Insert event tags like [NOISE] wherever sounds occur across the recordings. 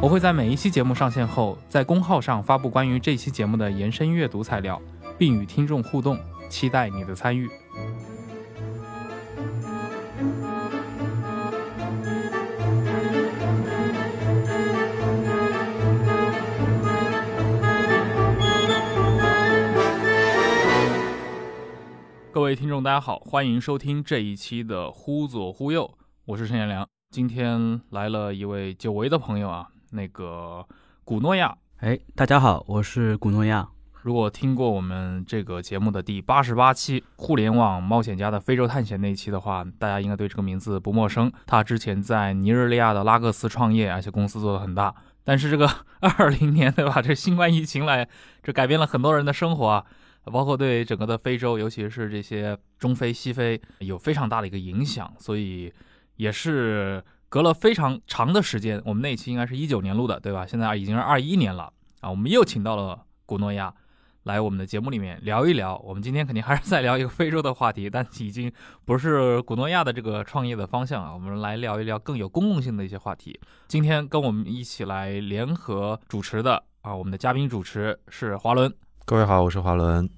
我会在每一期节目上线后，在公号上发布关于这期节目的延伸阅读材料，并与听众互动，期待你的参与。各位听众，大家好，欢迎收听这一期的《忽左忽右》，我是陈彦良。今天来了一位久违的朋友啊，那个古诺亚。哎，大家好，我是古诺亚。如果听过我们这个节目的第八十八期《互联网冒险家的非洲探险》那一期的话，大家应该对这个名字不陌生。他之前在尼日利亚的拉各斯创业，而且公司做得很大。但是这个 [LAUGHS] 二零年，对吧？这新冠疫情来，这改变了很多人的生活啊。包括对整个的非洲，尤其是这些中非、西非，有非常大的一个影响，所以也是隔了非常长的时间。我们那期应该是一九年录的，对吧？现在已经是二一年了啊，我们又请到了古诺亚来我们的节目里面聊一聊。我们今天肯定还是在聊一个非洲的话题，但已经不是古诺亚的这个创业的方向啊。我们来聊一聊更有公共性的一些话题。今天跟我们一起来联合主持的啊，我们的嘉宾主持是华伦。各位好，我是华伦。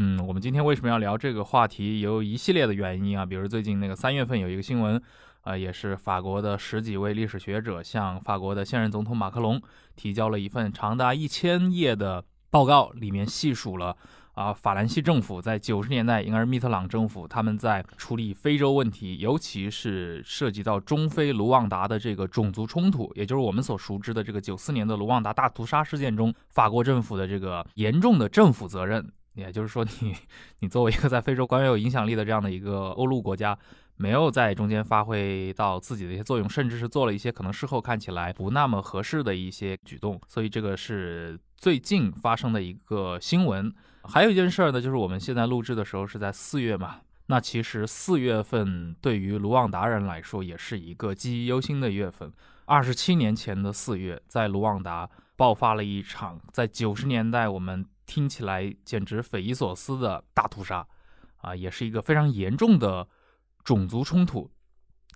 嗯，我们今天为什么要聊这个话题？有一系列的原因啊，比如最近那个三月份有一个新闻，啊，也是法国的十几位历史学者向法国的现任总统马克龙提交了一份长达一千页的报告，里面细数了啊，法兰西政府在九十年代，应该是密特朗政府，他们在处理非洲问题，尤其是涉及到中非卢旺达的这个种族冲突，也就是我们所熟知的这个九四年的卢旺达大屠杀事件中，法国政府的这个严重的政府责任。也就是说，你 [LAUGHS] 你作为一个在非洲官员有影响力的这样的一个欧陆国家，没有在中间发挥到自己的一些作用，甚至是做了一些可能事后看起来不那么合适的一些举动。所以这个是最近发生的一个新闻。还有一件事儿呢，就是我们现在录制的时候是在四月嘛，那其实四月份对于卢旺达人来说也是一个记忆犹新的月份。二十七年前的四月，在卢旺达爆发了一场在九十年代我们。听起来简直匪夷所思的大屠杀，啊，也是一个非常严重的种族冲突。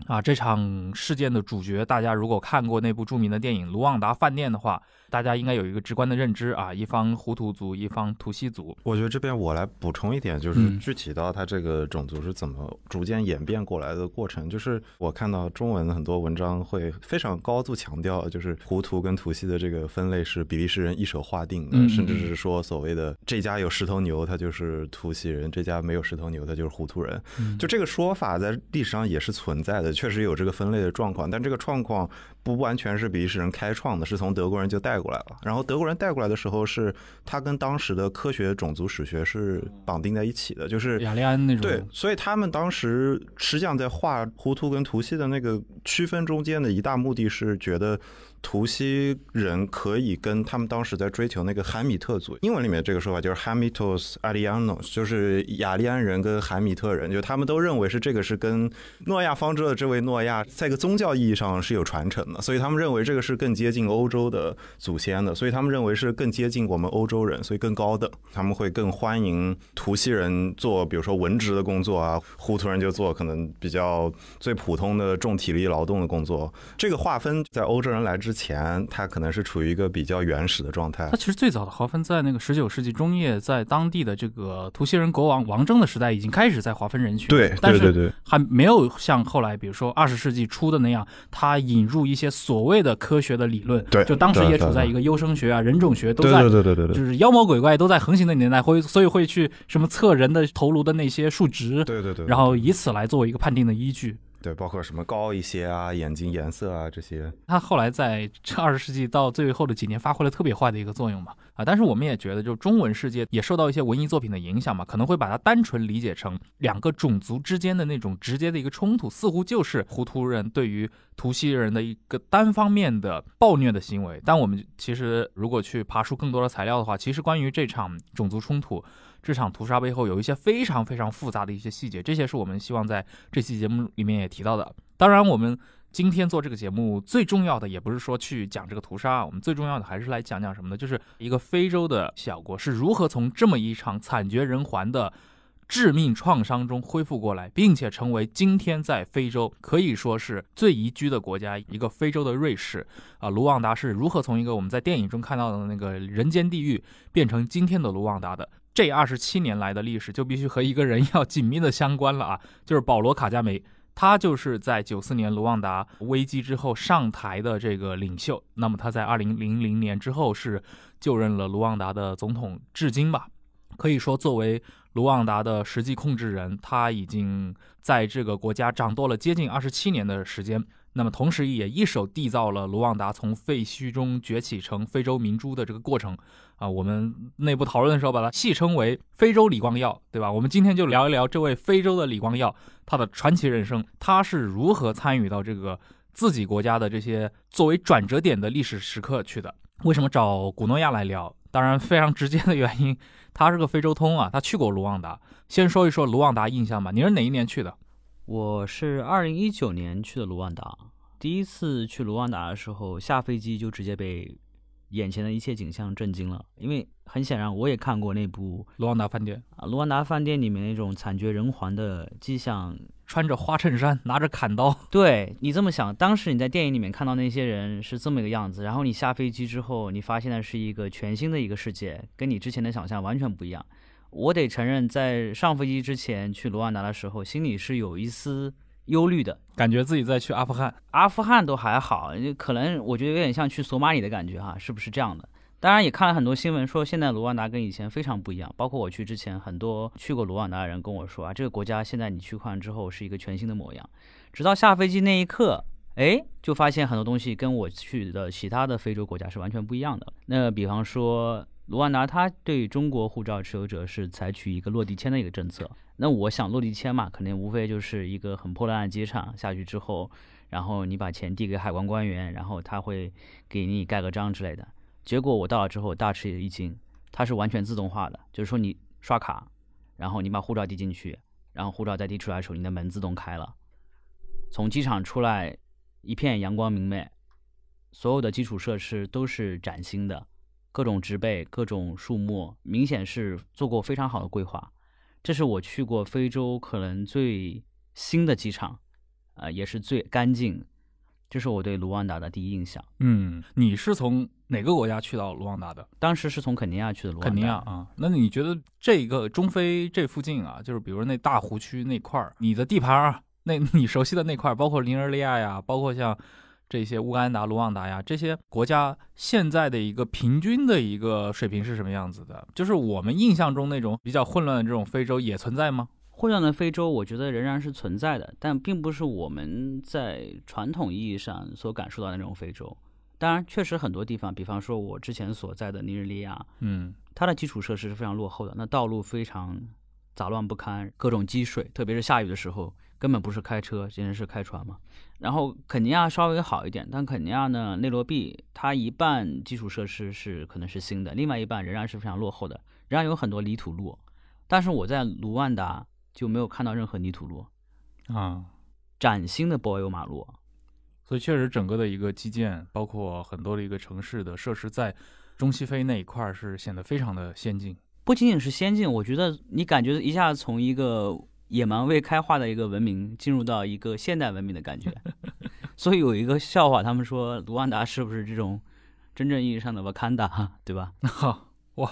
啊，这场事件的主角，大家如果看过那部著名的电影《卢旺达饭店》的话，大家应该有一个直观的认知啊，一方胡图族，一方图西族。我觉得这边我来补充一点，就是具体到它这个种族是怎么逐渐演变过来的过程。就是我看到中文很多文章会非常高度强调，就是胡图跟图西的这个分类是比利时人一手划定的，甚至是说所谓的这家有十头牛，他就是图西人；这家没有十头牛，他就是胡图人。就这个说法在历史上也是存在的。确实有这个分类的状况，但这个状况不完全是比利时人开创的，是从德国人就带过来了。然后德国人带过来的时候，是他跟当时的科学种族史学是绑定在一起的，就是雅利安那种。对，所以他们当时实际上在画胡图跟图西的那个区分中间的一大目的是觉得。图西人可以跟他们当时在追求那个韩米特族，英文里面这个说法就是 Hamitos Alianos，就是雅利安人跟韩米特人，就他们都认为是这个是跟诺亚方舟的这位诺亚在一个宗教意义上是有传承的，所以他们认为这个是更接近欧洲的祖先的，所以他们认为是更接近我们欧洲人，所以更高等，他们会更欢迎图西人做比如说文职的工作啊，胡图人就做可能比较最普通的重体力劳动的工作。这个划分在欧洲人来之。前，它可能是处于一个比较原始的状态。它其实最早的划分在那个十九世纪中叶，在当地的这个图西人国王王征的时代，已经开始在划分人群。对，但是还没有像后来，比如说二十世纪初的那样，它引入一些所谓的科学的理论。对，就当时也处在一个优生学啊、人种学都在，对对对对对，就是妖魔鬼怪都在横行的年代，会所以会去什么测人的头颅的那些数值，对对对，然后以此来作为一个判定的依据。对，包括什么高一些啊，眼睛颜色啊这些。它后来在这二十世纪到最后的几年发挥了特别坏的一个作用嘛啊！但是我们也觉得，就中文世界也受到一些文艺作品的影响嘛，可能会把它单纯理解成两个种族之间的那种直接的一个冲突，似乎就是胡图人对于。图西人的一个单方面的暴虐的行为。但我们其实如果去爬出更多的材料的话，其实关于这场种族冲突、这场屠杀背后有一些非常非常复杂的一些细节，这些是我们希望在这期节目里面也提到的。当然，我们今天做这个节目最重要的也不是说去讲这个屠杀，我们最重要的还是来讲讲什么呢？就是一个非洲的小国是如何从这么一场惨绝人寰的。致命创伤中恢复过来，并且成为今天在非洲可以说是最宜居的国家，一个非洲的瑞士啊！卢旺达是如何从一个我们在电影中看到的那个人间地狱，变成今天的卢旺达的？这二十七年来的历史就必须和一个人 [LAUGHS] 要紧密的相关了啊！就是保罗·卡加梅，他就是在九四年卢旺达危机之后上台的这个领袖。那么他在二零零零年之后是就任了卢旺达的总统，至今吧，可以说作为。卢旺达的实际控制人，他已经在这个国家掌舵了接近二十七年的时间。那么，同时也一手缔造了卢旺达从废墟中崛起成非洲明珠的这个过程。啊，我们内部讨论的时候把它戏称为“非洲李光耀”，对吧？我们今天就聊一聊这位非洲的李光耀，他的传奇人生，他是如何参与到这个自己国家的这些作为转折点的历史时刻去的？为什么找古诺亚来聊？当然，非常直接的原因。他是个非洲通啊，他去过卢旺达。先说一说卢旺达印象吧。你是哪一年去的？我是二零一九年去的卢旺达。第一次去卢旺达的时候，下飞机就直接被眼前的一切景象震惊了。因为很显然，我也看过那部《卢旺达饭店》啊，《卢旺达饭店》里面那种惨绝人寰的迹象。穿着花衬衫，拿着砍刀。对你这么想，当时你在电影里面看到那些人是这么一个样子，然后你下飞机之后，你发现的是一个全新的一个世界，跟你之前的想象完全不一样。我得承认，在上飞机之前去卢旺达的时候，心里是有一丝忧虑的，感觉自己在去阿富汗。阿富汗都还好，可能我觉得有点像去索马里的感觉哈，是不是这样的？当然也看了很多新闻，说现在卢旺达跟以前非常不一样。包括我去之前，很多去过卢旺达的人跟我说啊，这个国家现在你去看之后是一个全新的模样。直到下飞机那一刻，哎，就发现很多东西跟我去的其他的非洲国家是完全不一样的。那比方说，卢旺达它对中国护照持有者是采取一个落地签的一个政策。那我想落地签嘛，肯定无非就是一个很破烂的机场下去之后，然后你把钱递给海关官员，然后他会给你盖个章之类的。结果我到了之后大吃一惊，它是完全自动化的，就是说你刷卡，然后你把护照递进去，然后护照再递出来的时候，你的门自动开了。从机场出来，一片阳光明媚，所有的基础设施都是崭新的，各种植被、各种树木，明显是做过非常好的规划。这是我去过非洲可能最新的机场，呃，也是最干净。这是我对卢旺达的第一印象。嗯，你是从哪个国家去到卢旺达的？当时是从肯尼亚去的卢旺达。肯尼亚啊，那你觉得这个中非这附近啊，就是比如那大湖区那块儿，你的地盘啊，那 [LAUGHS] 你熟悉的那块儿，包括尼日利亚呀，包括像这些乌干达、卢旺达呀这些国家，现在的一个平均的一个水平是什么样子的？就是我们印象中那种比较混乱的这种非洲也存在吗？混乱的非洲，我觉得仍然是存在的，但并不是我们在传统意义上所感受到的那种非洲。当然，确实很多地方，比方说我之前所在的尼日利亚，嗯，它的基础设施是非常落后的，那道路非常杂乱不堪，各种积水，特别是下雨的时候，根本不是开车，简直是开船嘛。然后肯尼亚稍微好一点，但肯尼亚呢，内罗毕它一半基础设施是可能是新的，另外一半仍然是非常落后的，仍然有很多泥土路。但是我在卢旺达。就没有看到任何泥土路，啊，崭新的柏油马路，所以确实整个的一个基建，包括很多的一个城市的设施，在中西非那一块是显得非常的先进。不仅仅是先进，我觉得你感觉一下从一个野蛮未开化的一个文明进入到一个现代文明的感觉。[LAUGHS] 所以有一个笑话，他们说卢旺达是不是这种真正意义上的瓦坎达，对吧？[LAUGHS] 哇，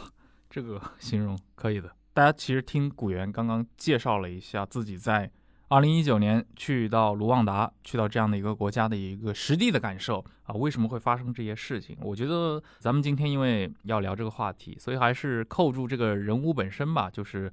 这个形容可以的。大家其实听古元刚刚介绍了一下自己在二零一九年去到卢旺达，去到这样的一个国家的一个实地的感受啊，为什么会发生这些事情？我觉得咱们今天因为要聊这个话题，所以还是扣住这个人物本身吧，就是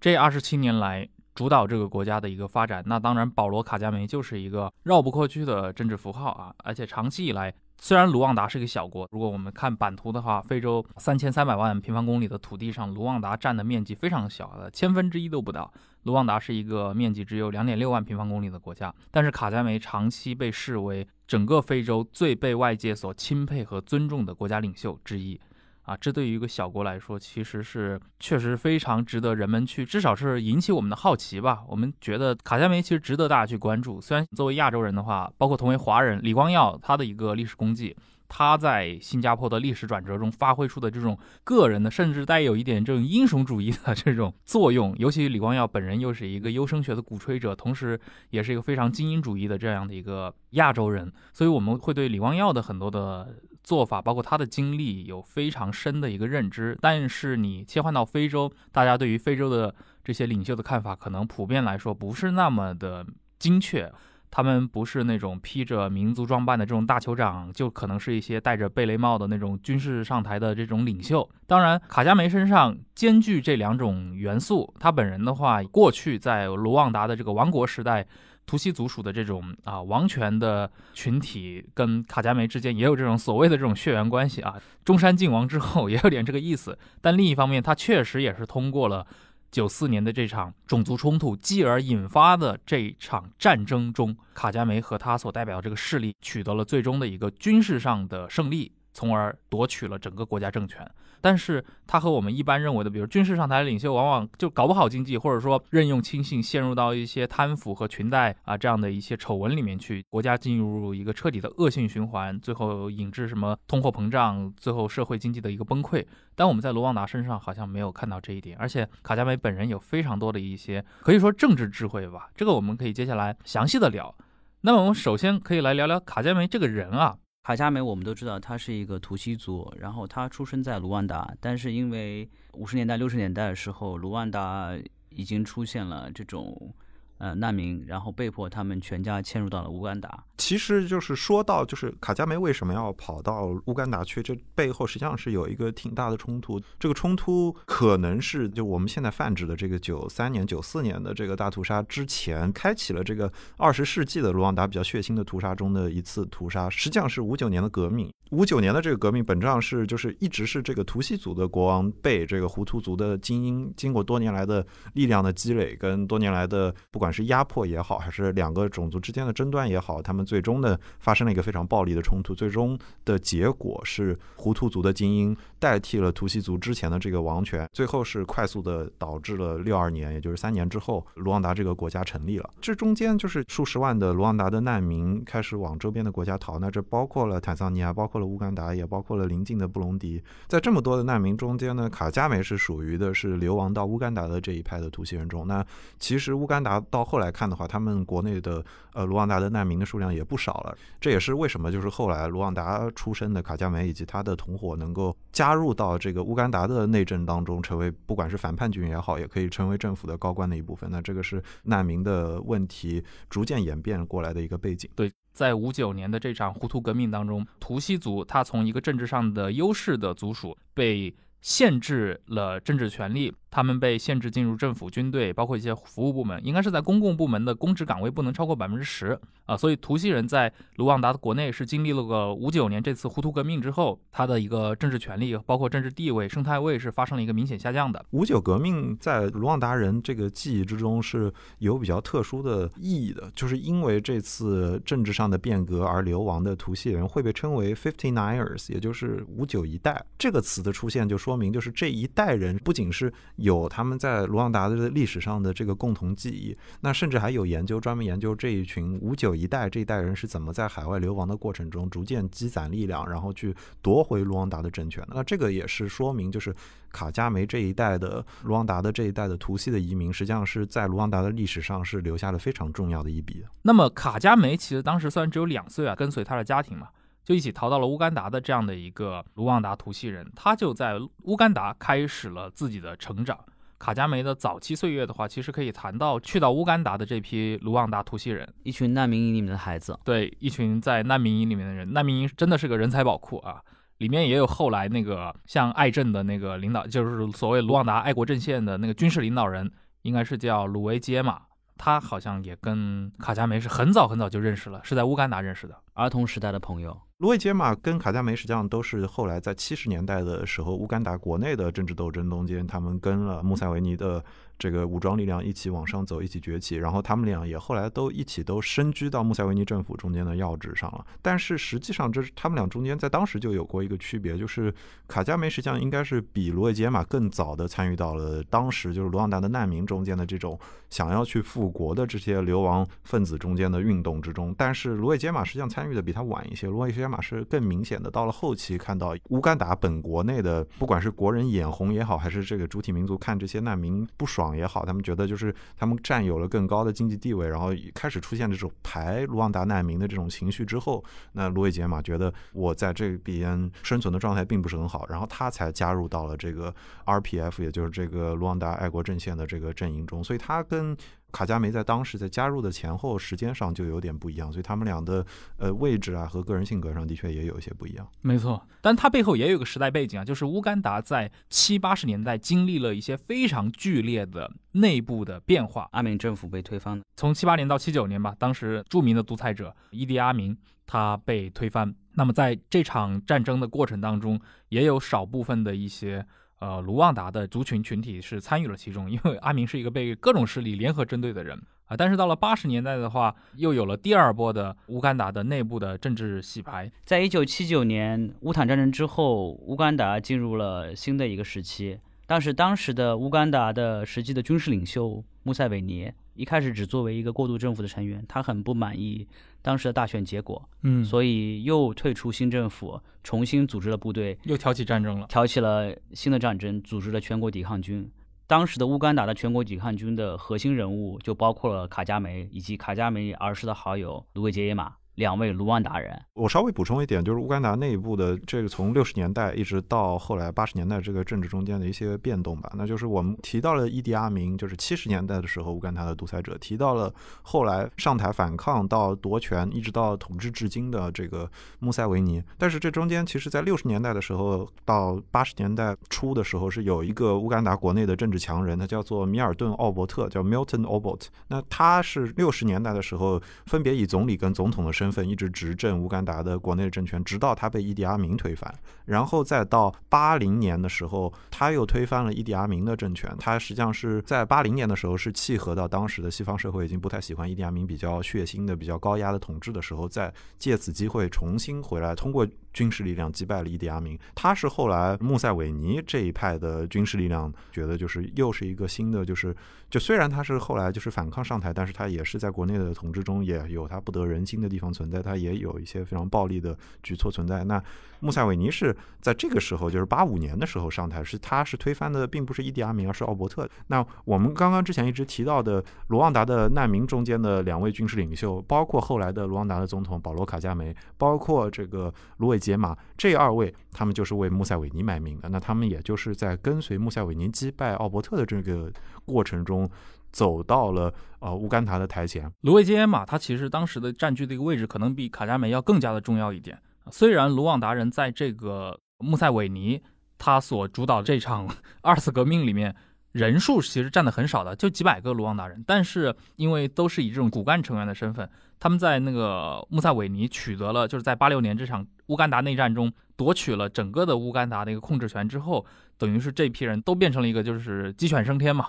这二十七年来主导这个国家的一个发展。那当然，保罗·卡加梅就是一个绕不过去的政治符号啊，而且长期以来。虽然卢旺达是个小国，如果我们看版图的话，非洲三千三百万平方公里的土地上，卢旺达占的面积非常小的，千分之一都不到。卢旺达是一个面积只有两点六万平方公里的国家，但是卡加梅长期被视为整个非洲最被外界所钦佩和尊重的国家领袖之一。啊，这对于一个小国来说，其实是确实非常值得人们去，至少是引起我们的好奇吧。我们觉得卡加梅其实值得大家去关注。虽然作为亚洲人的话，包括同为华人，李光耀他的一个历史功绩。他在新加坡的历史转折中发挥出的这种个人的，甚至带有一点这种英雄主义的这种作用，尤其李光耀本人又是一个优生学的鼓吹者，同时也是一个非常精英主义的这样的一个亚洲人，所以我们会对李光耀的很多的做法，包括他的经历有非常深的一个认知。但是你切换到非洲，大家对于非洲的这些领袖的看法，可能普遍来说不是那么的精确。他们不是那种披着民族装扮的这种大酋长，就可能是一些戴着贝雷帽的那种军事上台的这种领袖。当然，卡加梅身上兼具这两种元素。他本人的话，过去在卢旺达的这个王国时代，图西族属的这种啊王权的群体，跟卡加梅之间也有这种所谓的这种血缘关系啊。中山靖王之后也有点这个意思。但另一方面，他确实也是通过了。九四年的这场种族冲突，继而引发的这场战争中，卡加梅和他所代表这个势力取得了最终的一个军事上的胜利。从而夺取了整个国家政权，但是他和我们一般认为的，比如军事上台领袖，往往就搞不好经济，或者说任用亲信，陷入到一些贪腐和裙带啊这样的一些丑闻里面去，国家进入一个彻底的恶性循环，最后引致什么通货膨胀，最后社会经济的一个崩溃。但我们在卢旺达身上好像没有看到这一点，而且卡加梅本人有非常多的一些可以说政治智慧吧，这个我们可以接下来详细的聊。那么我们首先可以来聊聊卡加梅这个人啊。卡加梅，我们都知道他是一个图西族，然后他出生在卢旺达，但是因为五十年代、六十年代的时候，卢旺达已经出现了这种。呃，难民，然后被迫他们全家迁入到了乌干达。其实就是说到，就是卡加梅为什么要跑到乌干达去？这背后实际上是有一个挺大的冲突。这个冲突可能是就我们现在泛指的这个九三年、九四年的这个大屠杀之前，开启了这个二十世纪的卢旺达比较血腥的屠杀中的一次屠杀。实际上是五九年的革命。五九年的这个革命本质上是就是一直是这个图西族的国王被这个胡图族的精英经过多年来的力量的积累跟多年来的不管是压迫也好，还是两个种族之间的争端也好，他们最终呢发生了一个非常暴力的冲突。最终的结果是胡图族的精英代替了图西族之前的这个王权，最后是快速的导致了六二年，也就是三年之后，卢旺达这个国家成立了。这中间就是数十万的卢旺达的难民开始往周边的国家逃，那这包括了坦桑尼亚，包括。括了乌干达，也包括了邻近的布隆迪。在这么多的难民中间呢，卡加梅是属于的是流亡到乌干达的这一派的图西人中。那其实乌干达到后来看的话，他们国内的呃卢旺达的难民的数量也不少了。这也是为什么就是后来卢旺达出身的卡加梅以及他的同伙能够加入到这个乌干达的内政当中，成为不管是反叛军也好，也可以成为政府的高官的一部分。那这个是难民的问题逐渐演变过来的一个背景。对。在五九年的这场胡图革命当中，图西族他从一个政治上的优势的族属被。限制了政治权利，他们被限制进入政府、军队，包括一些服务部门，应该是在公共部门的公职岗位不能超过百分之十啊。所以图西人在卢旺达的国内是经历了个五九年这次胡图革命之后，他的一个政治权利，包括政治地位、生态位是发生了一个明显下降的。五九革命在卢旺达人这个记忆之中是有比较特殊的意义的，就是因为这次政治上的变革而流亡的图西人会被称为 Fifty Niners，也就是五九一代。这个词的出现就说。明就是这一代人不仅是有他们在卢旺达的历史上的这个共同记忆，那甚至还有研究专门研究这一群五九一代这一代人是怎么在海外流亡的过程中逐渐积攒力量，然后去夺回卢旺达的政权。那这个也是说明，就是卡加梅这一代的卢旺达的这一代的图西的移民，实际上是在卢旺达的历史上是留下了非常重要的一笔。那么卡加梅其实当时虽然只有两岁啊，跟随他的家庭嘛。就一起逃到了乌干达的这样的一个卢旺达图西人，他就在乌干达开始了自己的成长。卡加梅的早期岁月的话，其实可以谈到去到乌干达的这批卢旺达图西人，一群难民营里面的孩子，对，一群在难民营里面的人。难民营真的是个人才宝库啊，里面也有后来那个像爱政的那个领导，就是所谓卢旺达爱国阵线的那个军事领导人，应该是叫鲁维杰嘛。他好像也跟卡加梅是很早很早就认识了，是在乌干达认识的，儿童时代的朋友。卢伟杰马跟卡加梅实际上都是后来在七十年代的时候，乌干达国内的政治斗争中间，他们跟了穆塞维尼的。这个武装力量一起往上走，一起崛起，然后他们俩也后来都一起都身居到穆塞维尼政府中间的要职上了。但是实际上，这是他们俩中间在当时就有过一个区别，就是卡加梅实际上应该是比罗维杰马更早的参与到了当时就是卢旺达的难民中间的这种想要去复国的这些流亡分子中间的运动之中。但是卢维杰马实际上参与的比他晚一些，卢维杰马是更明显的到了后期看到乌干达本国内的不管是国人眼红也好，还是这个主体民族看这些难民不爽。也好，他们觉得就是他们占有了更高的经济地位，然后开始出现这种排卢旺达难民的这种情绪之后，那卢伟杰马觉得我在这边生存的状态并不是很好，然后他才加入到了这个 RPF，也就是这个卢旺达爱国阵线的这个阵营中，所以他跟。卡加梅在当时在加入的前后时间上就有点不一样，所以他们俩的呃位置啊和个人性格上的确也有一些不一样。没错，但他背后也有个时代背景啊，就是乌干达在七八十年代经历了一些非常剧烈的内部的变化。阿明政府被推翻了，从七八年到七九年吧，当时著名的独裁者伊迪阿明他被推翻。那么在这场战争的过程当中，也有少部分的一些。呃，卢旺达的族群群体是参与了其中，因为阿明是一个被各种势力联合针对的人啊。但是到了八十年代的话，又有了第二波的乌干达的内部的政治洗牌。在一九七九年乌坦战争之后，乌干达进入了新的一个时期。当时当时的乌干达的实际的军事领袖穆塞韦尼一开始只作为一个过渡政府的成员，他很不满意当时的大选结果，嗯，所以又退出新政府，重新组织了部队，又挑起战争了，挑起了新的战争，组织了全国抵抗军。当时的乌干达的全国抵抗军的核心人物就包括了卡加梅以及卡加梅儿时的好友卢维杰耶马。两位卢旺达人，我稍微补充一点，就是乌干达内部的这个从六十年代一直到后来八十年代这个政治中间的一些变动吧。那就是我们提到了伊迪阿明，就是七十年代的时候乌干达的独裁者，提到了后来上台反抗到夺权，一直到统治至今的这个穆塞维尼。但是这中间其实，在六十年代的时候到八十年代初的时候，是有一个乌干达国内的政治强人，他叫做米尔顿奥伯特，叫 Milton Obot。那他是六十年代的时候分别以总理跟总统的身身份一直执政乌干达的国内政权，直到他被伊迪阿明推翻，然后再到八零年的时候，他又推翻了伊迪阿明的政权。他实际上是在八零年的时候是契合到当时的西方社会已经不太喜欢伊迪阿明比较血腥的、比较高压的统治的时候，再借此机会重新回来，通过。军事力量击败了伊迪阿明，他是后来穆塞韦尼这一派的军事力量觉得就是又是一个新的，就是就虽然他是后来就是反抗上台，但是他也是在国内的统治中也有他不得人心的地方存在，他也有一些非常暴力的举措存在。那穆塞韦尼是在这个时候，就是八五年的时候上台，是他是推翻的，并不是伊迪阿明，而是奥伯特。那我们刚刚之前一直提到的卢旺达的难民中间的两位军事领袖，包括后来的卢旺达的总统保罗卡加梅，包括这个卢伟杰马，这二位他们就是为穆塞韦尼卖命的。那他们也就是在跟随穆塞韦尼击败奥伯特的这个过程中，走到了呃乌干达的台前。卢伟杰马他其实当时的占据的一个位置，可能比卡加梅要更加的重要一点。虽然卢旺达人在这个穆塞韦尼他所主导这场 [LAUGHS] 二次革命里面人数其实占的很少的，就几百个卢旺达人，但是因为都是以这种骨干成员的身份，他们在那个穆塞韦尼取得了就是在八六年这场乌干达内战中夺取了整个的乌干达的一个控制权之后，等于是这批人都变成了一个就是鸡犬升天嘛。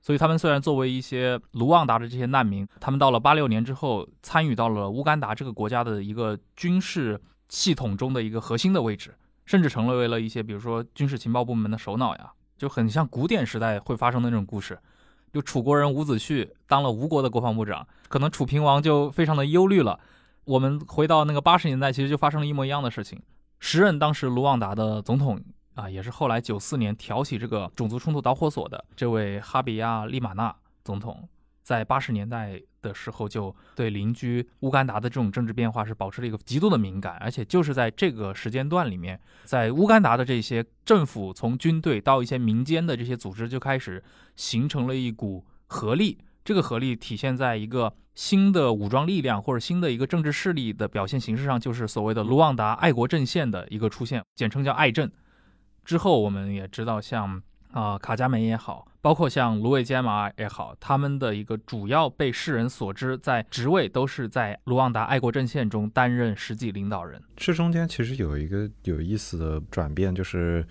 所以他们虽然作为一些卢旺达的这些难民，他们到了八六年之后参与到了乌干达这个国家的一个军事。系统中的一个核心的位置，甚至成为了一些，比如说军事情报部门的首脑呀，就很像古典时代会发生的那种故事。就楚国人伍子胥当了吴国的国防部长，可能楚平王就非常的忧虑了。我们回到那个八十年代，其实就发生了一模一样的事情。时任当时卢旺达的总统啊，也是后来九四年挑起这个种族冲突导火索的这位哈比亚利马纳总统。在八十年代的时候，就对邻居乌干达的这种政治变化是保持了一个极度的敏感，而且就是在这个时间段里面，在乌干达的这些政府，从军队到一些民间的这些组织，就开始形成了一股合力。这个合力体现在一个新的武装力量或者新的一个政治势力的表现形式上，就是所谓的卢旺达爱国阵线的一个出现，简称叫爱阵。之后我们也知道，像。啊、卡加梅也好，包括像卢伟基埃马也好，他们的一个主要被世人所知在职位都是在卢旺达爱国阵线中担任实际领导人。这中间其实有一个有意思的转变，就是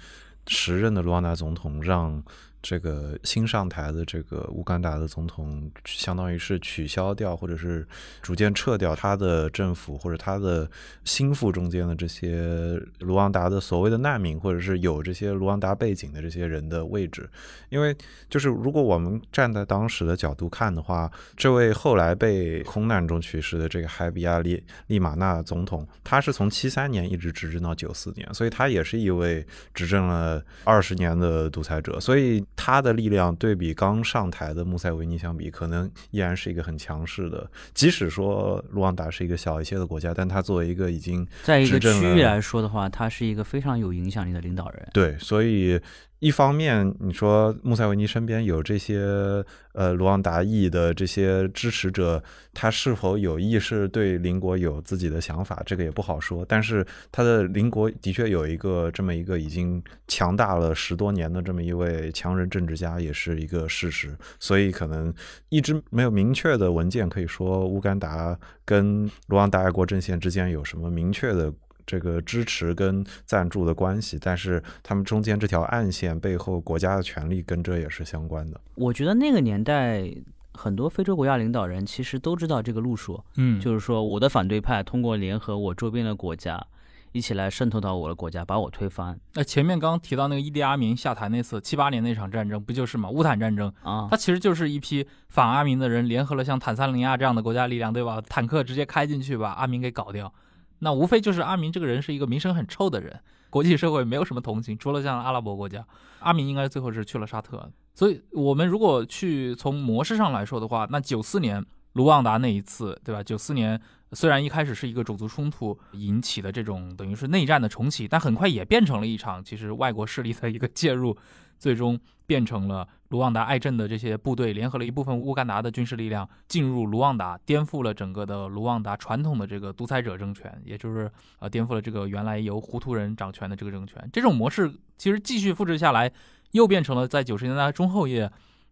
时任的卢旺达总统让这个新上台的这个乌干达的总统，相当于是取消掉或者是逐渐撤掉他的政府或者他的心腹中间的这些卢旺达的所谓的难民，或者是有这些卢旺达背景的这些人的位置。因为就是如果我们站在当时的角度看的话，这位后来被空难中去世的这个海比亚利利马纳总统，他是从七三年一直执政到九四年，所以他也是一位执政了二十年的独裁者，所以他的力量对比刚上台的穆塞维尼相比，可能依然是一个很强势的。即使说卢旺达是一个小一些的国家，但他作为一个已经在一个区域来说的话，他是一个非常有影响力的领导人。对，所以一方面你说穆塞维尼身边有这些呃卢旺达裔的这些支持者，他是否有意识对邻国有自己的想法，这个也不好说。但是他的邻国的确有一个这么一个已经强大了十多年的这么一位强人政治家，也是一个事实。所以可能一直没有明确的文件可以说乌干达跟卢旺达爱国阵线之间有什么明确的这个支持跟赞助的关系，但是他们中间这条暗线背后国家的权力跟这也是相关的。我觉得那个年代，很多非洲国家领导人其实都知道这个路数，嗯就是说我的反对派通过联合我周边的国家，一起来渗透到我的国家，把我推翻那前面刚刚提到那个伊迪阿明下台那次七八年那场战争，不就是嘛？乌坦战争，啊它。其实就是一批反阿明的人联合了像坦桑尼亚这样的国家力量，对吧？坦克直接开进去把阿明给搞掉。那无非就是阿明这个人是一个名声很臭的人，国际社会没有什么同情，除了像阿拉伯国家，阿明应该最后是去了沙特。所以我们如果去从模式上来说的话，那九四年卢旺达那一次，对吧？九四年虽然一开始是一个种族冲突引起的这种等于是内战的重启，但很快也变成了一场其实外国势力的一个介入，最终变成了卢旺达爱阵的这些部队联合了一部分乌干达的军事力量进入卢旺达，颠覆了整个的卢旺达传统的这个独裁者政权，也就是呃颠覆了这个原来由胡图人掌权的这个政权。这种模式其实继续复制下来，又变成了在九十年代中后叶，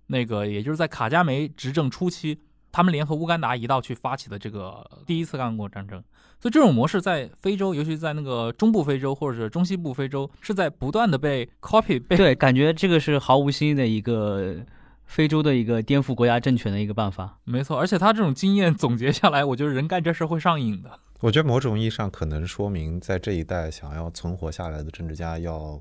那个也就是在卡加梅执政初期，他们联合乌干达一道去发起的这个第一次刚果战争。所以这种模式在非洲，尤其在那个中部非洲或者是中西部非洲，是在不断的被 copy 被对，感觉这个是毫无新意的一个非洲的一个颠覆国家政权的一个办法。没错，而且他这种经验总结下来，我觉得人干这事会上瘾的。我觉得某种意义上可能说明，在这一代想要存活下来的政治家要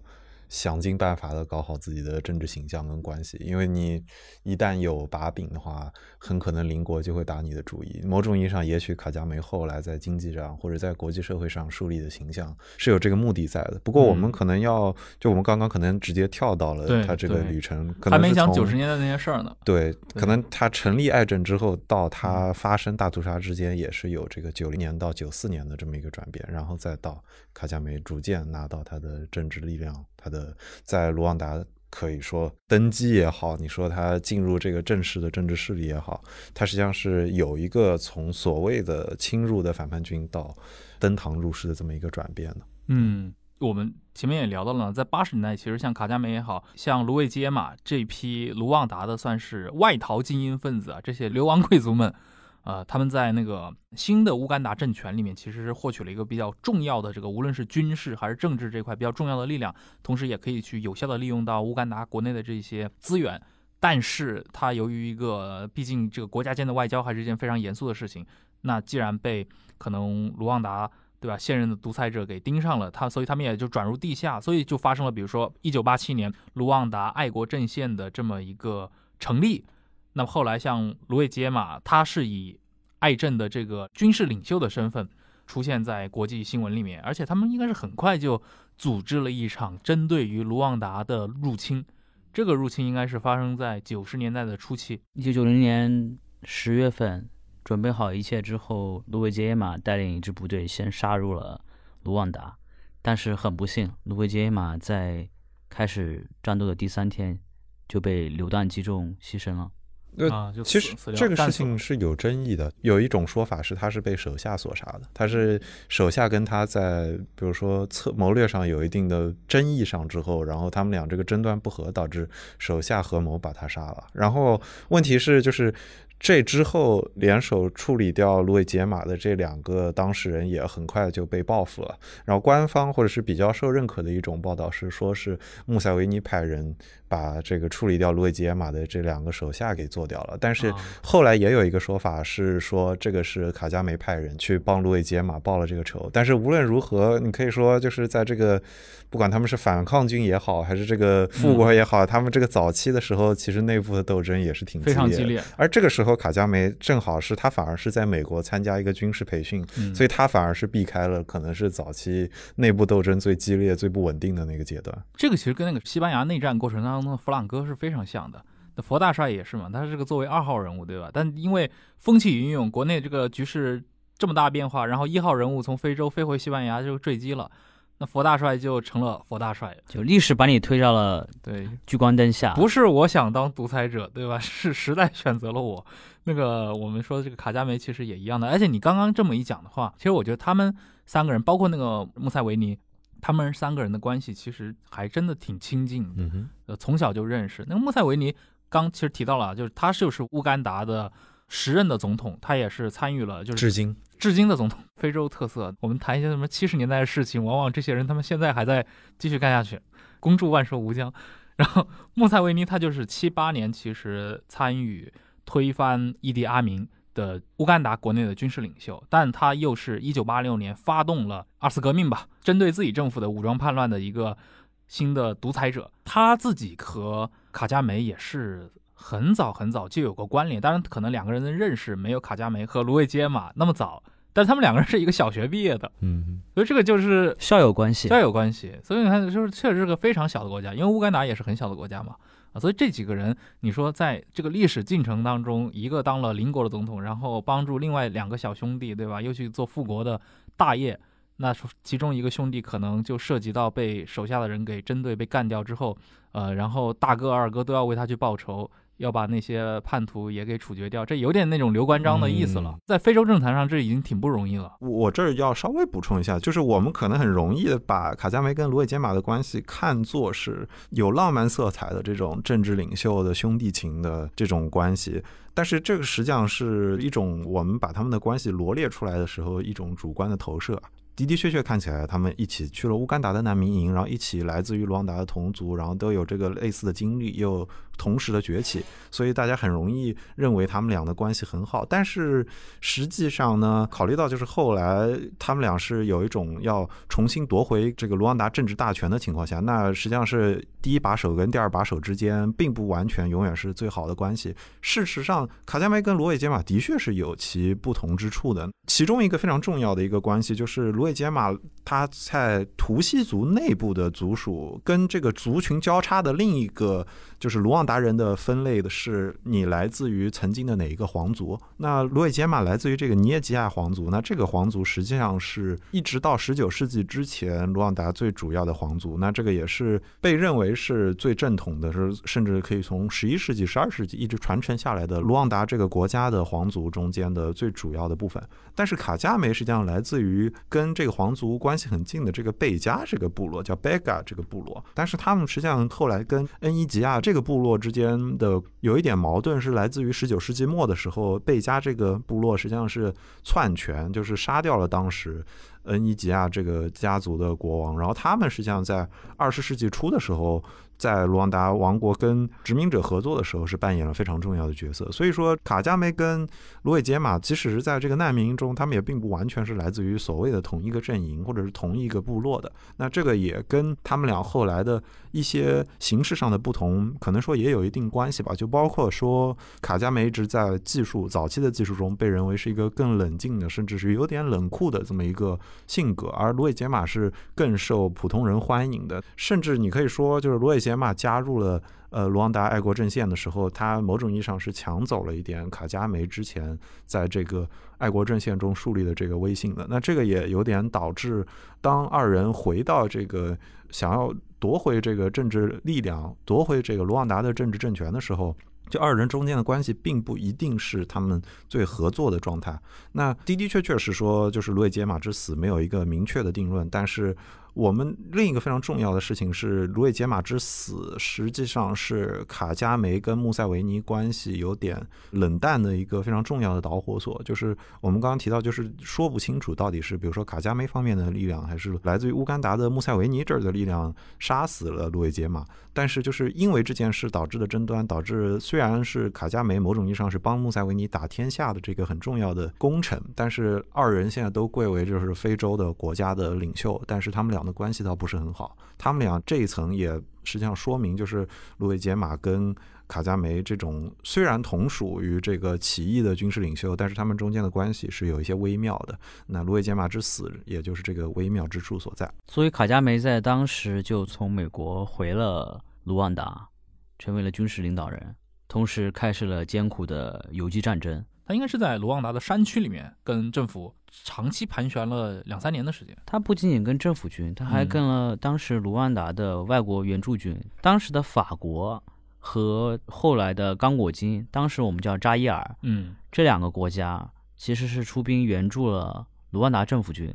想尽办法的搞好自己的政治形象跟关系，因为你一旦有把柄的话，很可能邻国就会打你的主意。某种意义上，也许卡加梅后来在经济上或者在国际社会上树立的形象是有这个目的在的。不过，我们嗯可能要，就我们刚刚可能直接跳到了他这个旅程，可还没讲九十年代那些事儿呢。对，对可能他成立爱政之后到他发生大屠杀之间，也是有这个九零年到九四年的这么一个转变，然后再到卡加梅逐渐拿到他的政治力量，他的在卢旺达可以说登基也好，你说他进入这个正式的政治势力也好，他实际上是有一个从所谓的侵入的反叛军到登堂入室的这么一个转变的。嗯，我们前面也聊到了，在八十年代，其实像卡加梅也好像卢维基耶马这批卢旺达的算是外逃精英分子啊，这些流亡贵族们，呃，他们在那个新的乌干达政权里面，其实是获取了一个比较重要的这个，无论是军事还是政治这块比较重要的力量，同时也可以去有效的利用到乌干达国内的这些资源。但是它由于一个，毕竟这个国家间的外交还是一件非常严肃的事情，那既然被可能卢旺达对吧？现任的独裁者给盯上了他，所以他们也就转入地下，所以就发生了，比如说一九八七年卢旺达爱国阵线的这么一个成立。那么后来像卢伟杰马，他是以爱阵的这个军事领袖的身份出现在国际新闻里面，而且他们应该是很快就组织了一场针对于卢旺达的入侵。这个入侵应该是发生在九十年代的初期。一九九零年十月份，准备好一切之后，卢维杰马带领一支部队先杀入了卢旺达，但是很不幸，卢维杰马在开始战斗的第三天就被榴弹击中牺牲了。呃啊，就其实这个事情是有争议的，有一种说法是他是被手下所杀的，他是手下跟他在比如说策谋略上有一定的争议上之后，然后他们俩这个争端不和，导致手下合谋把他杀了。然后问题是就是。这之后，联手处理掉芦苇解马的这两个当事人也很快就被报复了。然后，官方或者是比较受认可的一种报道是，说是穆塞维尼派人把这个处理掉芦苇解马的这两个手下给做掉了。但是啊后来也有一个说法是说，这个是卡加梅派人去帮芦苇解马报了这个仇。但是无论如何，你可以说就是在这个不管他们是反抗军也好，还是这个复国也好，他们这个早期的时候，其实内部的斗争也是挺非常烈的。激烈，而这个时候，卡加梅正好是他反而是在美国参加一个军事培训，嗯所以他反而是避开了可能是早期内部斗争最激烈、最不稳定的那个阶段。这个其实跟那个西班牙内战过程当中的弗朗哥是非常像的。那佛大帅也是嘛，他是个作为二号人物，对吧？但因为风起云涌，国内这个局势这么大变化，然后一号人物从非洲飞回西班牙就坠机了，那佛大帅就成了佛大帅。就历史把你推到了对，聚光灯下。不是我想当独裁者，对吧？[LAUGHS] 是时代选择了我。那个我们说的这个卡加梅其实也一样的，而且你刚刚这么一讲的话，其实我觉得他们三个人，包括那个穆塞维尼，他们三个人的关系其实还真的挺亲近的。嗯哼，呃，从小就认识。那个穆塞维尼刚其实提到了，就是他就是乌干达的时任的总统，他也是参与了，就是至今至今的总统。非洲特色，我们谈一些什么七十年代的事情，往往这些人他们现在还在继续干下去，恭祝万寿无疆。然后穆塞维尼他就是七八年其实参与推翻伊迪阿明的乌干达国内的军事领袖，但他又是一九八六年发动了二次革命吧，针对自己政府的武装叛乱的一个新的独裁者。他自己和卡加梅也是很早很早就有过关联，当然可能两个人的认识没有卡加梅和卢维杰马那么早，但是他们两个人是一个小学毕业的，嗯所以这个就是校友关系校友关系，所以你看，就是确实是个非常小的国家，因为乌干达也是很小的国家嘛，啊，所以这几个人，你说在这个历史进程当中，一个当了邻国的总统，然后帮助另外两个小兄弟，对吧？又去做复国的大业，那说其中一个兄弟可能就涉及到被手下的人给针对、被干掉之后，呃，然后大哥、二哥都要为他去报仇。要把那些叛徒也给处决掉，这有点那种刘关张的意思了。嗯在非洲政坛上，这已经挺不容易了。我这儿要稍微补充一下，就是我们可能很容易的把卡加梅跟卢伟杰马的关系看作是有浪漫色彩的这种政治领袖的兄弟情的这种关系，但是这个实际上是一种我们把他们的关系罗列出来的时候一种主观的投射。的的确确看起来，他们一起去了乌干达的难民营，然后一起来自于卢旺达的同族，然后都有这个类似的经历，又同时的崛起，所以大家很容易认为他们俩的关系很好。但是实际上呢，考虑到就是后来他们俩是有一种要重新夺回这个卢旺达政治大权的情况下，那实际上是第一把手跟第二把手之间并不完全永远是最好的关系。事实上，卡加梅跟卢伟杰马的确是有其不同之处的。其中一个非常重要的一个关系就是卢伟杰马他在图西族内部的族属跟这个族群交叉的另一个就是卢旺达人的分类的是你来自于曾经的哪一个皇族？那卢伟杰马来自于这个尼耶吉亚皇族，那这个皇族实际上是一直到十九世纪之前卢旺达最主要的皇族，那这个也是被认为是最正统的，是甚至可以从十一世纪、十二世纪一直传承下来的卢旺达这个国家的皇族中间的最主要的部分。但是卡加梅实际上来自于跟这个皇族关系很近的这个贝加这个部落，叫贝嘎这个部落。但是他们实际上后来跟恩伊吉亚这这个部落之间的有一点矛盾，是来自于十九世纪末的时候，贝加这个部落实际上是篡权，就是杀掉了当时恩伊吉亚这个家族的国王。然后他们实际上在二十世纪初的时候。在卢旺达王国跟殖民者合作的时候，是扮演了非常重要的角色。所以说，卡加梅跟卢伟杰马，即使是在这个难民中，他们也并不完全是来自于所谓的同一个阵营或者是同一个部落的。那这个也跟他们俩后来的一些形式上的不同，可能说也有一定关系吧。就包括说，卡加梅一直在技术早期的技术中被认为是一个更冷静的，甚至是有点冷酷的这么一个性格，而卢伟杰马是更受普通人欢迎的。甚至你可以说，就是卢伟杰杰马加入了呃卢旺达爱国阵线的时候，他某种意义上是抢走了一点卡加梅之前在这个爱国阵线中树立的这个威信的。那这个也有点导致，当二人回到这个想要夺回这个政治力量、夺回这个卢旺达的政治政权的时候。就二人中间的关系并不一定是他们最合作的状态。那的的确确是说，就是芦苇解马之死没有一个明确的定论，但是。我们另一个非常重要的事情是，芦苇解马之死实际上是卡加梅跟穆塞维尼关系有点冷淡的一个非常重要的导火索。就是我们刚刚提到，就是说不清楚到底是比如说卡加梅方面的力量，还是来自于乌干达的穆塞维尼这儿的力量杀死了芦苇解马。但是就是因为这件事导致的争端，导致虽然是卡加梅某种意义上是帮穆塞维尼打天下的这个很重要的功臣，但是二人现在都贵为就是非洲的国家的领袖，但是他们俩关系倒不是很好。他们俩这一层也实际上说明，就是芦苇解马跟卡加梅这种虽然同属于这个起义的军事领袖，但是他们中间的关系是有一些微妙的。那芦苇解马之死，也就是这个微妙之处所在。所以卡加梅在当时就从美国回了卢旺达，成为了军事领导人，同时开始了艰苦的游击战争。他应该是在卢旺达的山区里面跟政府长期盘旋了两三年的时间。他不仅仅跟政府军，他还跟了当时卢旺达的外国援助军，当时的法国。和后来的刚果金，当时我们叫扎伊尔，嗯，这两个国家其实是出兵援助了卢旺达政府军。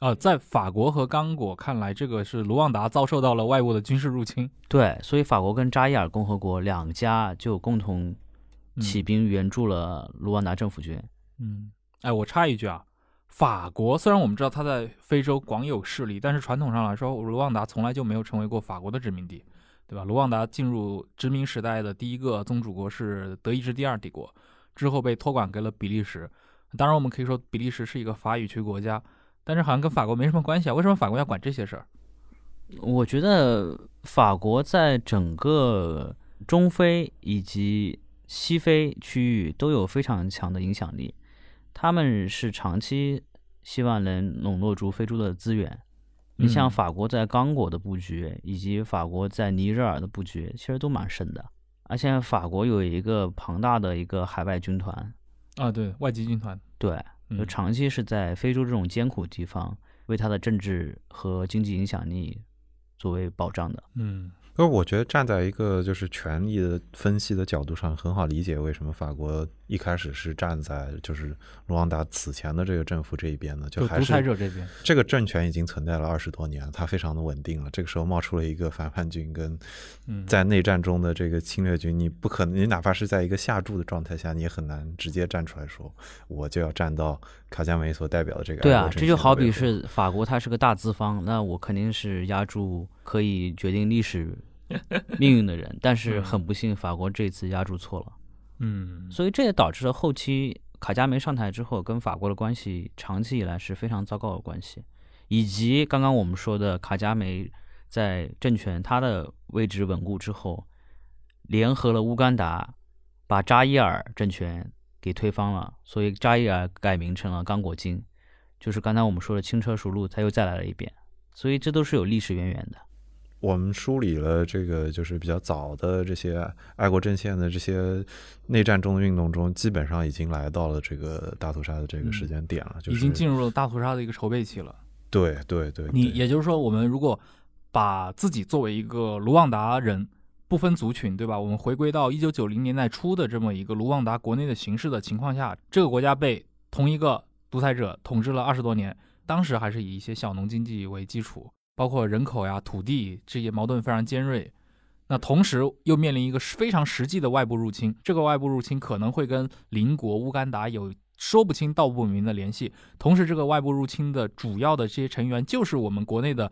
呃，在法国和刚果看来，这个是卢旺达遭受到了外部的军事入侵。对，所以法国跟扎伊尔共和国两家就共同起兵援助了卢旺达政府军。嗯，哎，我插一句啊，法国虽然我们知道它在非洲广有势力，但是传统上来说，卢旺达从来就没有成为过法国的殖民地。对吧？卢旺达进入殖民时代的第一个宗主国是德意志第二帝国，之后被托管给了比利时。当然，我们可以说比利时是一个法语区国家，但是好像跟法国没什么关系啊。为什么法国要管这些事儿？我觉得法国在整个中非以及西非区域都有非常强的影响力，他们是长期希望能笼络住非洲的资源。你像法国在刚果的布局，以及法国在尼日尔的布局，其实都蛮深的。而且法国有一个庞大的一个海外军团，啊，对外籍军团，对，就长期是在非洲这种艰苦地方，为他的政治和经济影响力作为保障的。嗯。是我觉得站在一个就是权力的分析的角度上，很好理解为什么法国一开始是站在就是卢旺达此前的这个政府这一边呢？就还是独裁者这边。这个政权已经存在了二十多年，它非常的稳定了。这个时候冒出了一个反叛军，跟在内战中的这个侵略军，你不可能，你哪怕是在一个下注的状态下，你也很难直接站出来说，我就要站到卡加梅所代表的这个。对啊，这就好比是法国，它是个大资方，那我肯定是压住可以决定历史。[LAUGHS] 命运的人，但是很不幸，法国这次压住错了。嗯，所以这也导致了后期卡加梅上台之后，跟法国的关系长期以来是非常糟糕的关系。以及刚刚我们说的卡加梅在政权他的位置稳固之后，联合了乌干达，把扎伊尔政权给推翻了，所以扎伊尔改名成了刚果金，就是刚才我们说的轻车熟路，他又再来了一遍。所以这都是有历史渊源的。我们梳理了这个，就是比较早的这些爱国阵线的这些内战中的运动中，基本上已经来到了这个大屠杀的这个时间点了，就已经进入了大屠杀的一个筹备期了。对对对，你也就是说，我们如果把自己作为一个卢旺达人，不分族群，对吧？我们回归到一九九零年代初的这么一个卢旺达国内的形势的情况下，这个国家被同一个独裁者统治了二十多年，当时还是以一些小农经济为基础。包括人口呀、土地这些矛盾非常尖锐，那同时又面临一个非常实际的外部入侵，这个外部入侵可能会跟邻国乌干达有说不清道不明的联系。同时，这个外部入侵的主要的这些成员就是我们国内的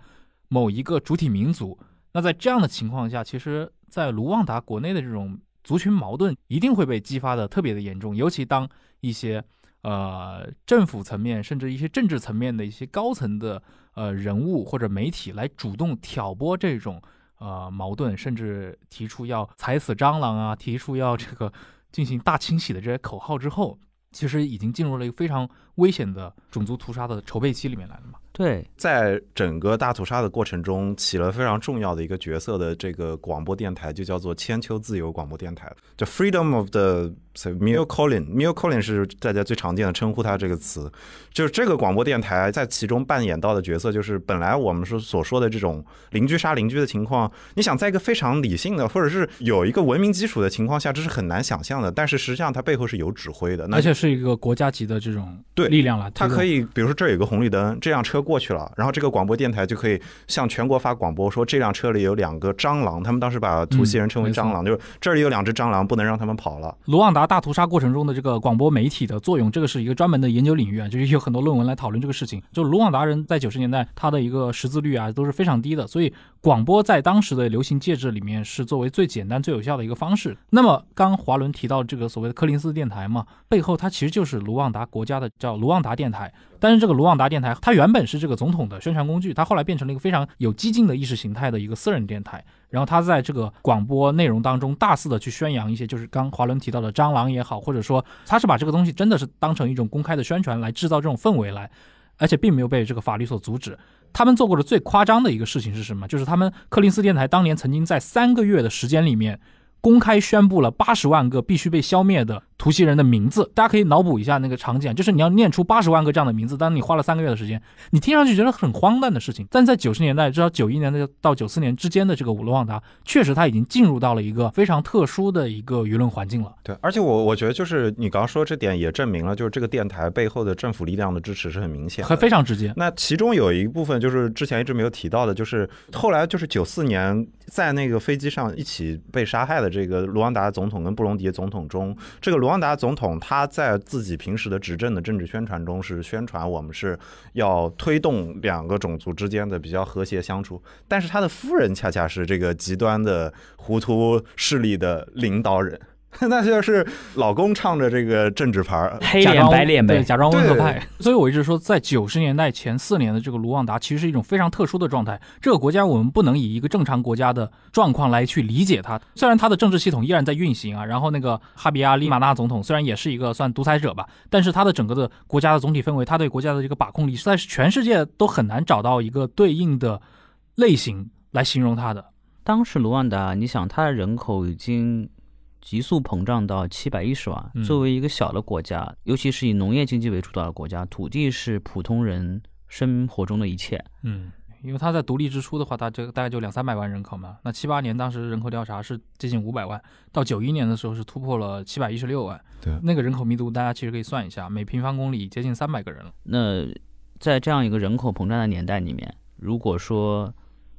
某一个主体民族。那在这样的情况下，其实，在卢旺达国内的这种族群矛盾一定会被激发的特别的严重，尤其当一些呃政府层面甚至一些政治层面的一些高层的。呃，人物或者媒体来主动挑拨这种呃矛盾，甚至提出要踩死蟑螂啊，提出要这个进行大清洗的这些口号之后，其实已经进入了一个非常危险的种族屠杀的筹备期里面来了嘛。对，在整个大屠杀的过程中，起了非常重要的一个角色的这个广播电台，就叫做千秋自由广播电台，就 Freedom of the 所以 Mil Collin，Mil Collin 是大家最常见的称呼它这个词，就是这个广播电台在其中扮演到的角色，就是本来我们说所说的这种邻居杀邻居的情况，你想在一个非常理性的或者是有一个文明基础的情况下，这是很难想象的。但是实际上它背后是有指挥的，而且是一个国家级的这种对力量了。它可以，比如说这儿有个红绿灯，这辆车过去了，然后这个广播电台就可以向全国发广播说，这辆车里有两个蟑螂，他们当时把图西人称为蟑螂，就是这里有两只蟑螂，不能让他们跑了。卢旺达大屠杀过程中的这个广播媒体的作用，这个是一个专门的研究领域啊，就是有很多论文来讨论这个事情。就卢旺达人在九十年代，他的一个识字率啊都是非常低的，所以广播在当时的流行介质里面是作为最简单、最有效的一个方式。那么刚华伦提到这个所谓的柯林斯电台嘛，背后它其实就是卢旺达国家的叫卢旺达电台。但是这个卢旺达电台，它原本是这个总统的宣传工具，它后来变成了一个非常有激进的意识形态的一个私人电台。然后他在这个广播内容当中，大肆的去宣扬一些，就是刚华伦提到的蟑螂也好，或者说他是把这个东西真的是当成一种公开的宣传来制造这种氛围来，而且并没有被这个法律所阻止。他们做过的最夸张的一个事情是什么？就是他们柯林斯电台当年曾经在三个月的时间里面，公开宣布了八十万个必须被消灭的。图西人的名字，大家可以脑补一下那个场景，就是你要念出八十万个这样的名字，但你花了三个月的时间，你听上去觉得很荒诞的事情。但在九十年代，至少九一年的到九四年之间的这个卢旺达，确实他已经进入到了一个非常特殊的一个舆论环境了。对，而且我我觉得就是你刚刚说这点也证明了，就是这个电台背后的政府力量的支持是很明显，很非常直接。那其中有一部分就是之前一直没有提到的，就是后来就是九四年在那个飞机上一起被杀害的这个卢旺达总统跟布隆迪总统中，这个卢旺达总统。他在自己平时的执政的政治宣传中是宣传我们是要推动两个种族之间的比较和谐相处，但是他的夫人恰恰是这个极端的糊涂势力的领导人。[LAUGHS] 那就是老公唱着这个政治牌，黑脸白脸呗，假装温和派。所以我一直说，在九十年代前四年的这个卢旺达，其实是一种非常特殊的状态。这个国家我们不能以一个正常国家的状况来去理解它。虽然它的政治系统依然在运行啊，然后那个哈比亚利马纳总统虽然也是一个算独裁者吧，但是他的整个的国家的总体氛围，他对国家的这个把控力，实在是全世界都很难找到一个对应的类型来形容他的。当时卢旺达，你想，它的人口已经。急速膨胀到七百一十万。作为一个小的国家，尤其是以农业经济为主导的国家，土地是普通人生活中的一切。嗯，因为他在独立之初的话，他这个大概就两三百万人口嘛。那七八年当时人口调查是接近五百万，到九一年的时候是突破了七百一十六万。对，那个人口密度大家其实可以算一下，每平方公里接近三百个人了。那在这样一个人口膨胀的年代里面，如果说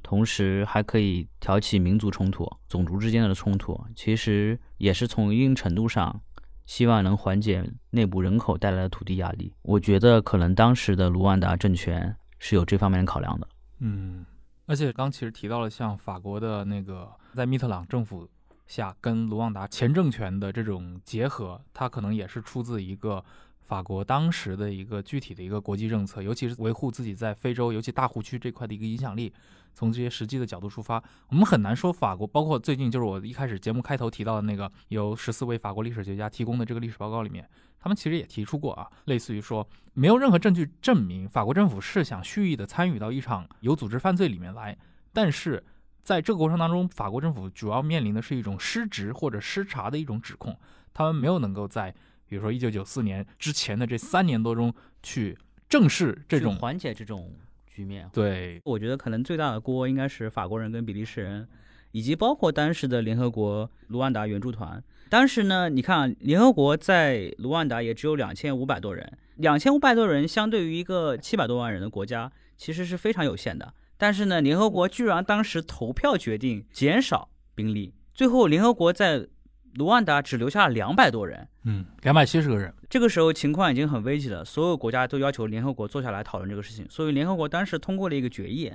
同时还可以挑起民族冲突、种族之间的冲突，其实也是从一定程度上希望能缓解内部人口带来的土地压力。我觉得可能当时的卢旺达政权是有这方面的考量的。嗯，而且刚其实提到了像法国的那个在密特朗政府下跟卢旺达前政权的这种结合，它可能也是出自一个。法国当时的一个具体的一个国际政策，尤其是维护自己在非洲，尤其大湖区这块的一个影响力，从这些实际的角度出发，我们很难说法国，包括最近就是我一开始节目开头提到的那个由十四位法国历史学家提供的这个历史报告里面，他们其实也提出过啊，类似于说没有任何证据证明法国政府是想蓄意的参与到一场有组织犯罪里面来，但是在这个过程当中，法国政府主要面临的是一种失职或者失察的一种指控，他们没有能够在。比如说，一九九四年之前的这三年多中，去正视这种缓解这种局面。对，我觉得可能最大的锅应该是法国人跟比利时人，以及包括当时的联合国卢旺达援助团。当时呢，你看联合国在卢旺达也只有两千五百多人，两千五百多人相对于一个七百多万人的国家，其实是非常有限的。但是呢，联合国居然当时投票决定减少兵力，最后联合国在。卢旺达只留下了两百多人，嗯，两百七十个人。这个时候情况已经很危急了，所有国家都要求联合国坐下来讨论这个事情。所以联合国当时通过了一个决议，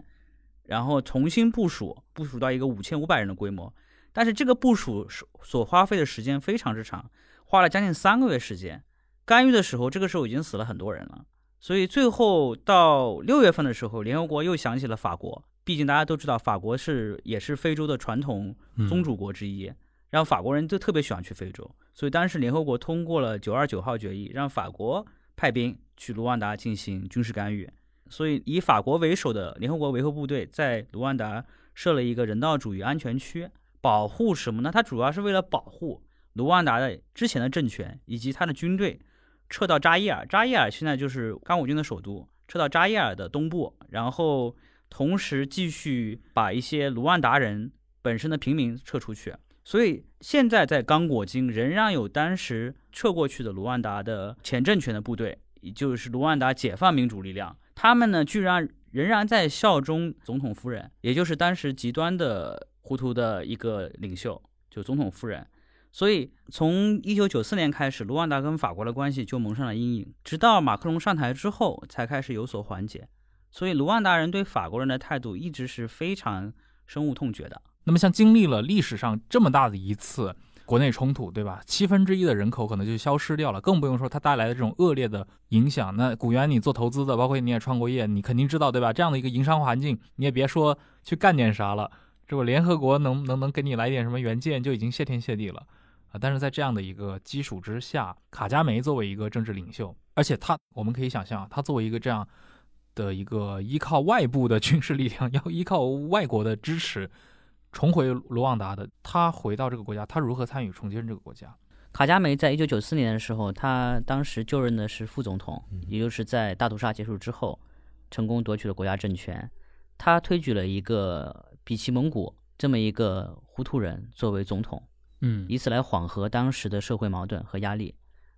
然后重新部署，部署到一个五千五百人的规模。但是这个部署所花费的时间非常之长，花了将近三个月时间。干预的时候，这个时候已经死了很多人了。所以最后到六月份的时候，联合国又想起了法国，毕竟大家都知道法国是也是非洲的传统宗主国之一。让法国人都特别喜欢去非洲，所以当时联合国通过了九二九号决议，让法国派兵去卢旺达进行军事干预。所以以法国为首的联合国维和部队在卢旺达设了一个人道主义安全区，保护什么呢？它主要是为了保护卢旺达的之前的政权以及他的军队撤到扎伊尔，扎伊尔现在就是刚果军的首都，撤到扎伊尔的东部，然后同时继续把一些卢旺达人本身的平民撤出去。所以现在在刚果金仍然有当时撤过去的卢旺达的前政权的部队，也就是卢旺达解放民主力量，他们呢居然仍然在效忠总统夫人，也就是当时极端的糊涂的一个领袖，就总统夫人。所以从一九九四年开始，卢旺达跟法国的关系就蒙上了阴影，直到马克龙上台之后才开始有所缓解。所以卢旺达人对法国人的态度一直是非常深恶痛绝的。那么，像经历了历史上这么大的一次国内冲突，对吧？七分之一的人口可能就消失掉了，更不用说它带来的这种恶劣的影响。那古元，你做投资的，包括你也创过业，你肯定知道，对吧？这样的一个营商环境，你也别说去干点啥了，这个联合国能能能给你来点什么援建，就已经谢天谢地了啊！但是在这样的一个基础之下，卡加梅作为一个政治领袖，而且他，我们可以想象，他作为一个这样的一个依靠外部的 [LAUGHS] 军事力量，要依靠外国的支持。重回卢旺达的他回到这个国家，他如何参与重建这个国家？卡加梅在一九九四年的时候，他当时就任的是副总统，也就是在大屠杀结束之后，成功夺取了国家政权。他推举了一个比奇蒙古这么一个胡图人作为总统，嗯，以此来缓和当时的社会矛盾和压力。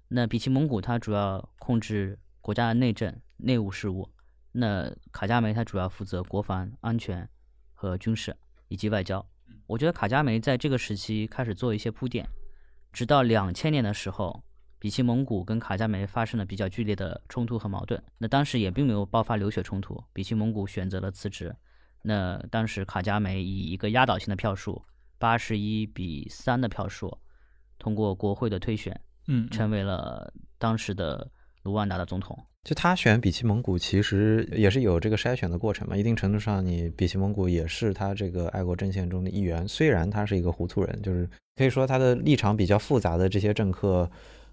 那比奇蒙古他主要控制国家的内政、内务事务，那卡加梅他主要负责国防安全和军事。以及外交，我觉得卡加梅在这个时期开始做一些铺垫，直到两千年的时候，比奇蒙古跟卡加梅发生了比较剧烈的冲突和矛盾。那当时也并没有爆发流血冲突，比奇蒙古选择了辞职。那当时卡加梅以一个压倒性的票数，八十一比三的票数，通过国会的推选，嗯，成为了当时的卢旺达的总统。就他选比奇蒙古，其实也是有这个筛选的过程嘛。一定程度上，你比奇蒙古也是他这个爱国阵线中的一员。虽然他是一个糊涂人，就是可以说他的立场比较复杂的这些政客。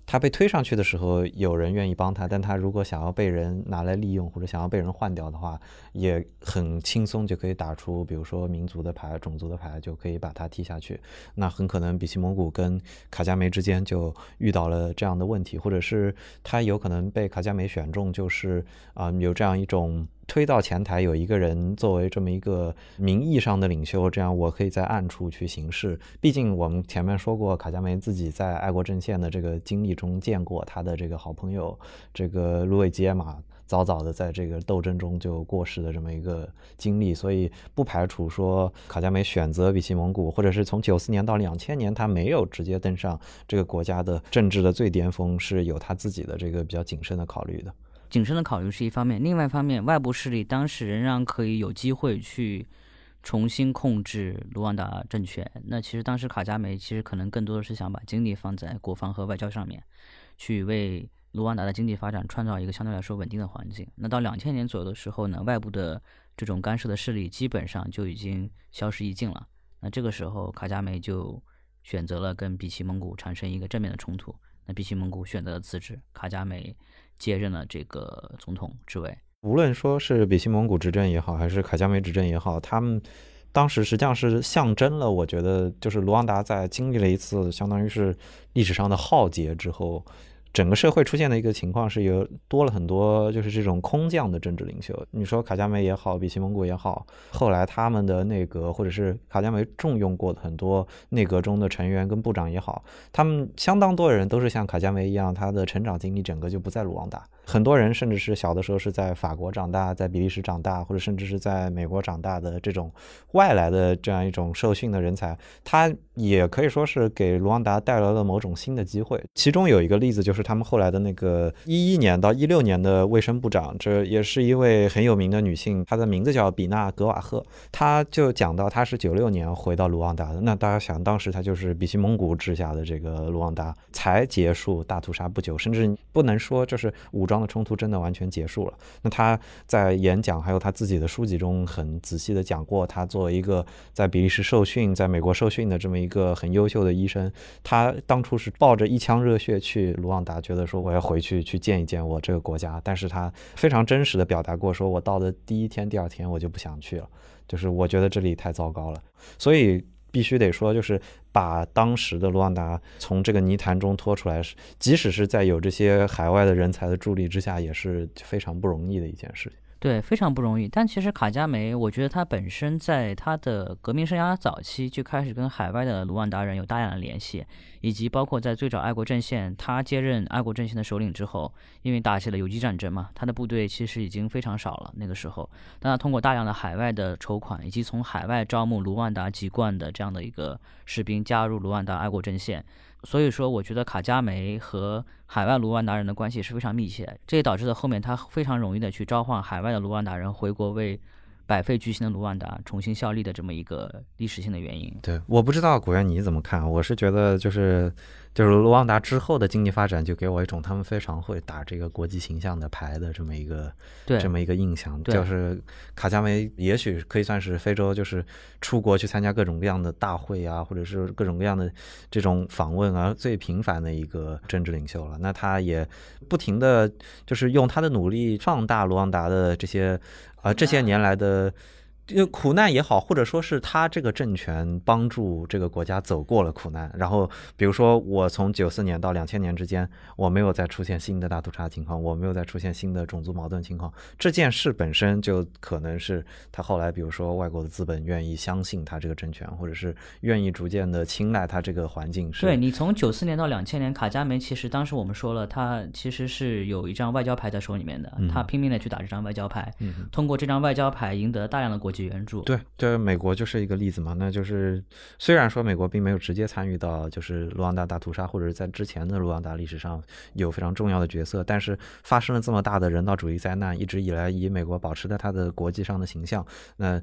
他被推上去的时候，有人愿意帮他，但他如果想要被人拿来利用，或者想要被人换掉的话，也很轻松就可以打出，比如说民族的牌、种族的牌，就可以把他踢下去。那很可能比奇蒙古跟卡加梅之间就遇到了这样的问题，或者是他有可能被卡加梅选中，就是啊有这样一种。推到前台有一个人作为这么一个名义上的领袖，这样我可以在暗处去行事。毕竟我们前面说过，卡加梅自己在爱国阵线的这个经历中见过他的这个好朋友这个卢伟吉耶马早早的在这个斗争中就过世的这么一个经历，所以不排除说卡加梅选择比奇蒙古，或者是从九四年到两千年他没有直接登上这个国家的政治的最巅峰，是有他自己的这个比较谨慎的考虑的。谨慎的考虑是一方面，另外一方面，外部势力当时仍然可以有机会去重新控制卢旺达政权。那其实当时卡加梅其实可能更多的是想把精力放在国防和外交上面，去为卢旺达的经济发展创造一个相对来说稳定的环境。那到两千年左右的时候呢，外部的这种干涉的势力基本上就已经消失殆尽了。那这个时候，卡加梅就选择了跟比奇蒙古产生一个正面的冲突。那比奇蒙古选择了辞职，卡加梅。接任了这个总统职位。无论说是比西蒙古执政也好，还是卡加梅执政也好，他们当时实际上是象征了，我觉得就是卢旺达在经历了一次相当于是历史上的浩劫之后。整个社会出现的一个情况是有多了很多，就是这种空降的政治领袖。你说卡加梅也好，比奇蒙古也好，后来他们的内阁或者是卡加梅重用过的很多内阁中的成员跟部长也好，他们相当多的人都是像卡加梅一样，他的成长经历整个就不在卢旺达。很多人甚至是小的时候是在法国长大，在比利时长大，或者甚至是在美国长大的这种外来的这样一种受训的人才，他也可以说是给卢旺达带来了某种新的机会。其中有一个例子就是他们后来的那个一一年到一六年的卫生部长，这也是一位很有名的女性，她的名字叫比纳格瓦赫。她就讲到她是九六年回到卢旺达的，那大家想当时她就是比西蒙古治下的这个卢旺达才结束大屠杀不久，甚至不能说就是武装。冲突真的完全结束了。那他在演讲还有他自己的书籍中很仔细的讲过，他作为一个在比利时受训、在美国受训的这么一个很优秀的医生，他当初是抱着一腔热血去卢旺达，觉得说我要回去去见一见我这个国家。但是他非常真实的表达过，说我到的第一天、第二天我就不想去了，就是我觉得这里太糟糕了。所以。必须得说，就是把当时的卢旺达从这个泥潭中拖出来，是即使是在有这些海外的人才的助力之下，也是非常不容易的一件事情。对，非常不容易。但其实卡加梅，我觉得他本身在他的革命生涯早期就开始跟海外的卢旺达人有大量的联系，以及包括在最早爱国阵线，他接任爱国阵线的首领之后，因为打起了游击战争嘛，他的部队其实已经非常少了。那个时候，但他通过大量的海外的筹款，以及从海外招募卢旺达籍贯的这样的一个士兵加入卢旺达爱国阵线。所以说，我觉得卡加梅和海外卢旺达人的关系是非常密切，这也导致了后面他非常容易的去召唤海外的卢旺达人回国为百废俱兴的卢旺达重新效力的这么一个历史性的原因。对，我不知道古元你怎么看，我是觉得就是。就是卢旺达之后的经济发展，就给我一种他们非常会打这个国际形象的牌的这么一个这么一个印象。就是卡加梅也许可以算是非洲，就是出国去参加各种各样的大会啊，或者是各种各样的这种访问啊，最频繁的一个政治领袖了。那他也不停的就是用他的努力放大卢旺达的这些啊这些年来的。就苦难也好，或者说是他这个政权帮助这个国家走过了苦难。然后，比如说我从九四年到两千年之间，我没有再出现新的大屠杀情况，我没有再出现新的种族矛盾情况。这件事本身就可能是他后来，比如说外国的资本愿意相信他这个政权，或者是愿意逐渐的青睐他这个环境是。对你从九四年到两千年，卡加梅其实当时我们说了，他其实是有一张外交牌在手里面的，他拼命的去打这张外交牌，通过这张外交牌赢得大量的国际。援助对，这美国就是一个例子嘛。那就是虽然说美国并没有直接参与到就是卢旺达大屠杀，或者是在之前的卢旺达历史上有非常重要的角色，但是发生了这么大的人道主义灾难，一直以来以美国保持着它的国际上的形象，那。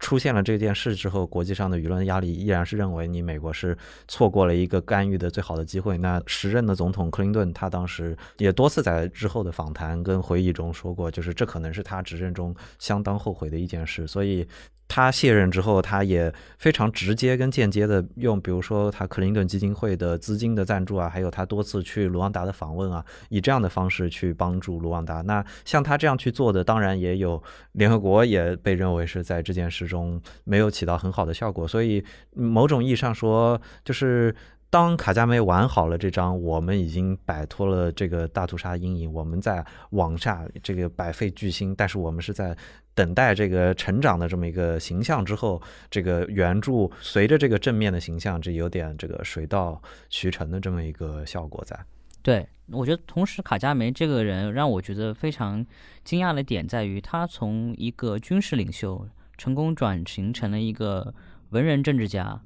出现了这件事之后，国际上的舆论压力依然是认为你美国是错过了一个干预的最好的机会。那时任的总统克林顿，他当时也多次在之后的访谈跟回忆中说过，就是这可能是他执政中相当后悔的一件事。所以。他卸任之后，他也非常直接跟间接的用，比如说他克林顿基金会的资金的赞助啊，还有他多次去卢旺达的访问啊，以这样的方式去帮助卢旺达。那像他这样去做的，当然也有联合国也被认为是在这件事中没有起到很好的效果。所以某种意义上说，就是当卡加梅玩好了这张，我们已经摆脱了这个大屠杀阴影，我们在往下这个百废俱兴，但是我们是在。等待这个成长的这么一个形象之后，这个原著随着这个正面的形象，这有点这个水到渠成的这么一个效果在。对，我觉得同时卡加梅这个人让我觉得非常惊讶的点在于，他从一个军事领袖成功转型成了一个文人政治家，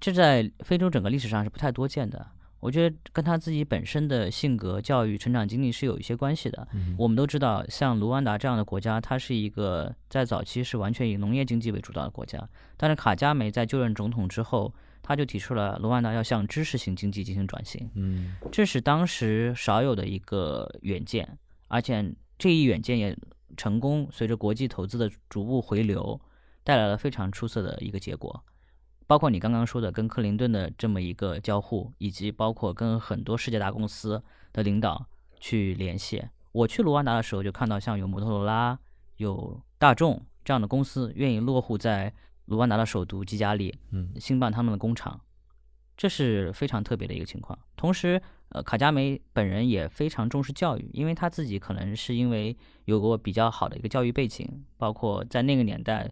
这在非洲整个历史上是不太多见的。我觉得跟他自己本身的性格、教育、成长经历是有一些关系的。我们都知道，像卢旺达这样的国家，它是一个在早期是完全以农业经济为主导的国家。但是卡加梅在就任总统之后，他就提出了卢旺达要向知识型经济进行转型。嗯，这是当时少有的一个远见，而且这一远见也成功，随着国际投资的逐步回流，带来了非常出色的一个结果。包括你刚刚说的跟克林顿的这么一个交互，以及包括跟很多世界大公司的领导去联系。我去卢旺达的时候，就看到像有摩托罗拉、有大众这样的公司愿意落户在卢旺达的首都基加利，嗯，兴办他们的工厂，这是非常特别的一个情况。同时，呃，卡加梅本人也非常重视教育，因为他自己可能是因为有过比较好的一个教育背景，包括在那个年代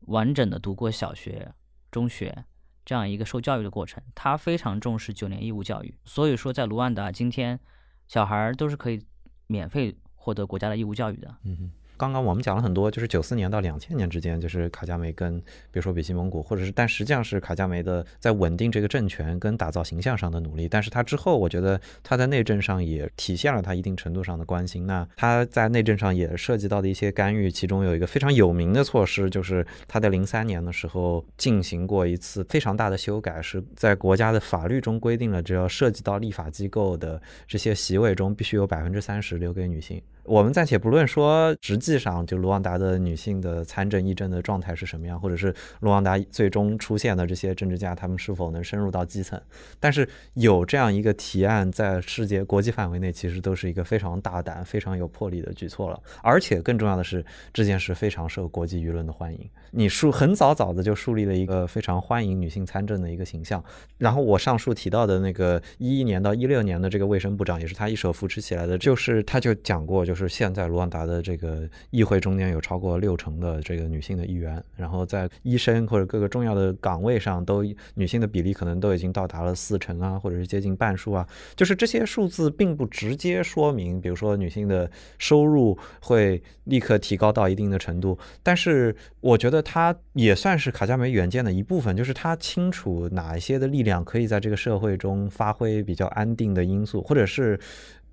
完整的读过小学。中学这样一个受教育的过程，他非常重视九年义务教育。所以说，在卢旺达今天，小孩都是可以免费获得国家的义务教育的。嗯。刚刚我们讲了很多，就是九四年到两千年之间，就是卡加梅跟比如说比西蒙古，或者是，但实际上是卡加梅的在稳定这个政权跟打造形象上的努力。但是他之后，我觉得他在内政上也体现了他一定程度上的关心。那他在内政上也涉及到的一些干预，其中有一个非常有名的措施，就是他在零三年的时候进行过一次非常大的修改，是在国家的法律中规定了，只要涉及到立法机构的这些席位中，必须有百分之三十留给女性。我们暂且不论说直实际上就卢旺达的女性的参政议政的状态是什么样，或者是卢旺达最终出现的这些政治家，他们是否能深入到基层？但是有这样一个提案在世界国际范围内，其实都是一个非常大胆、非常有魄力的举措了。而且更重要的是，这件事非常受国际舆论的欢迎。你树很早早的就树立了一个非常欢迎女性参政的一个形象。然后我上述提到的那个一一年到一六年的这个卫生部长，也是他一手扶持起来的。就是他就讲过，就是现在卢旺达的这个议会中间有超过六成的这个女性的议员，然后在医生或者各个重要的岗位上都女性的比例可能都已经到达了四成啊，或者是接近半数啊。就是这些数字并不直接说明，比如说女性的收入会立刻提高到一定的程度，但是我觉得他也算是卡加梅远见的一部分，就是他清楚哪一些的力量可以在这个社会中发挥比较安定的因素，或者是。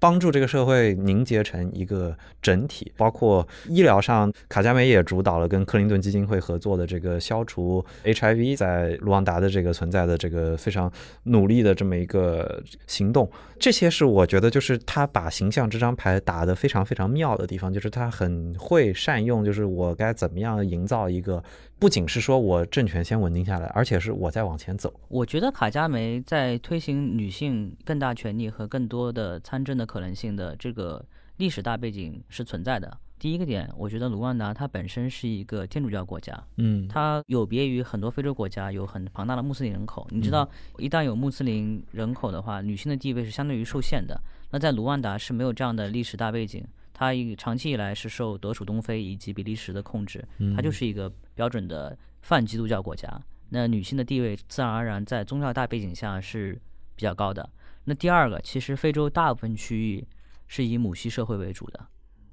帮助这个社会凝结成一个整体，包括医疗上，卡加梅也主导了跟克林顿基金会合作的这个消除 HIV 在卢旺达的这个存在的这个非常努力的这么一个行动。这些是我觉得就是他把形象这张牌打得非常非常妙的地方，就是他很会善用，就是我该怎么样营造一个。不仅是说我政权先稳定下来，而且是我在往前走。我觉得卡加梅在推行女性更大权利和更多的参政的可能性的这个历史大背景是存在的。第一个点，我觉得卢旺达它本身是一个天主教国家，嗯，它有别于很多非洲国家有很庞大的穆斯林人口。你知道，一旦有穆斯林人口的话，女性的地位是相对于受限的。那在卢旺达是没有这样的历史大背景。它一长期以来是受德属东非以及比利时的控制，它就是一个标准的泛基督教国家。那女性的地位自然而然在宗教大背景下是比较高的。那第二个，其实非洲大部分区域是以母系社会为主的，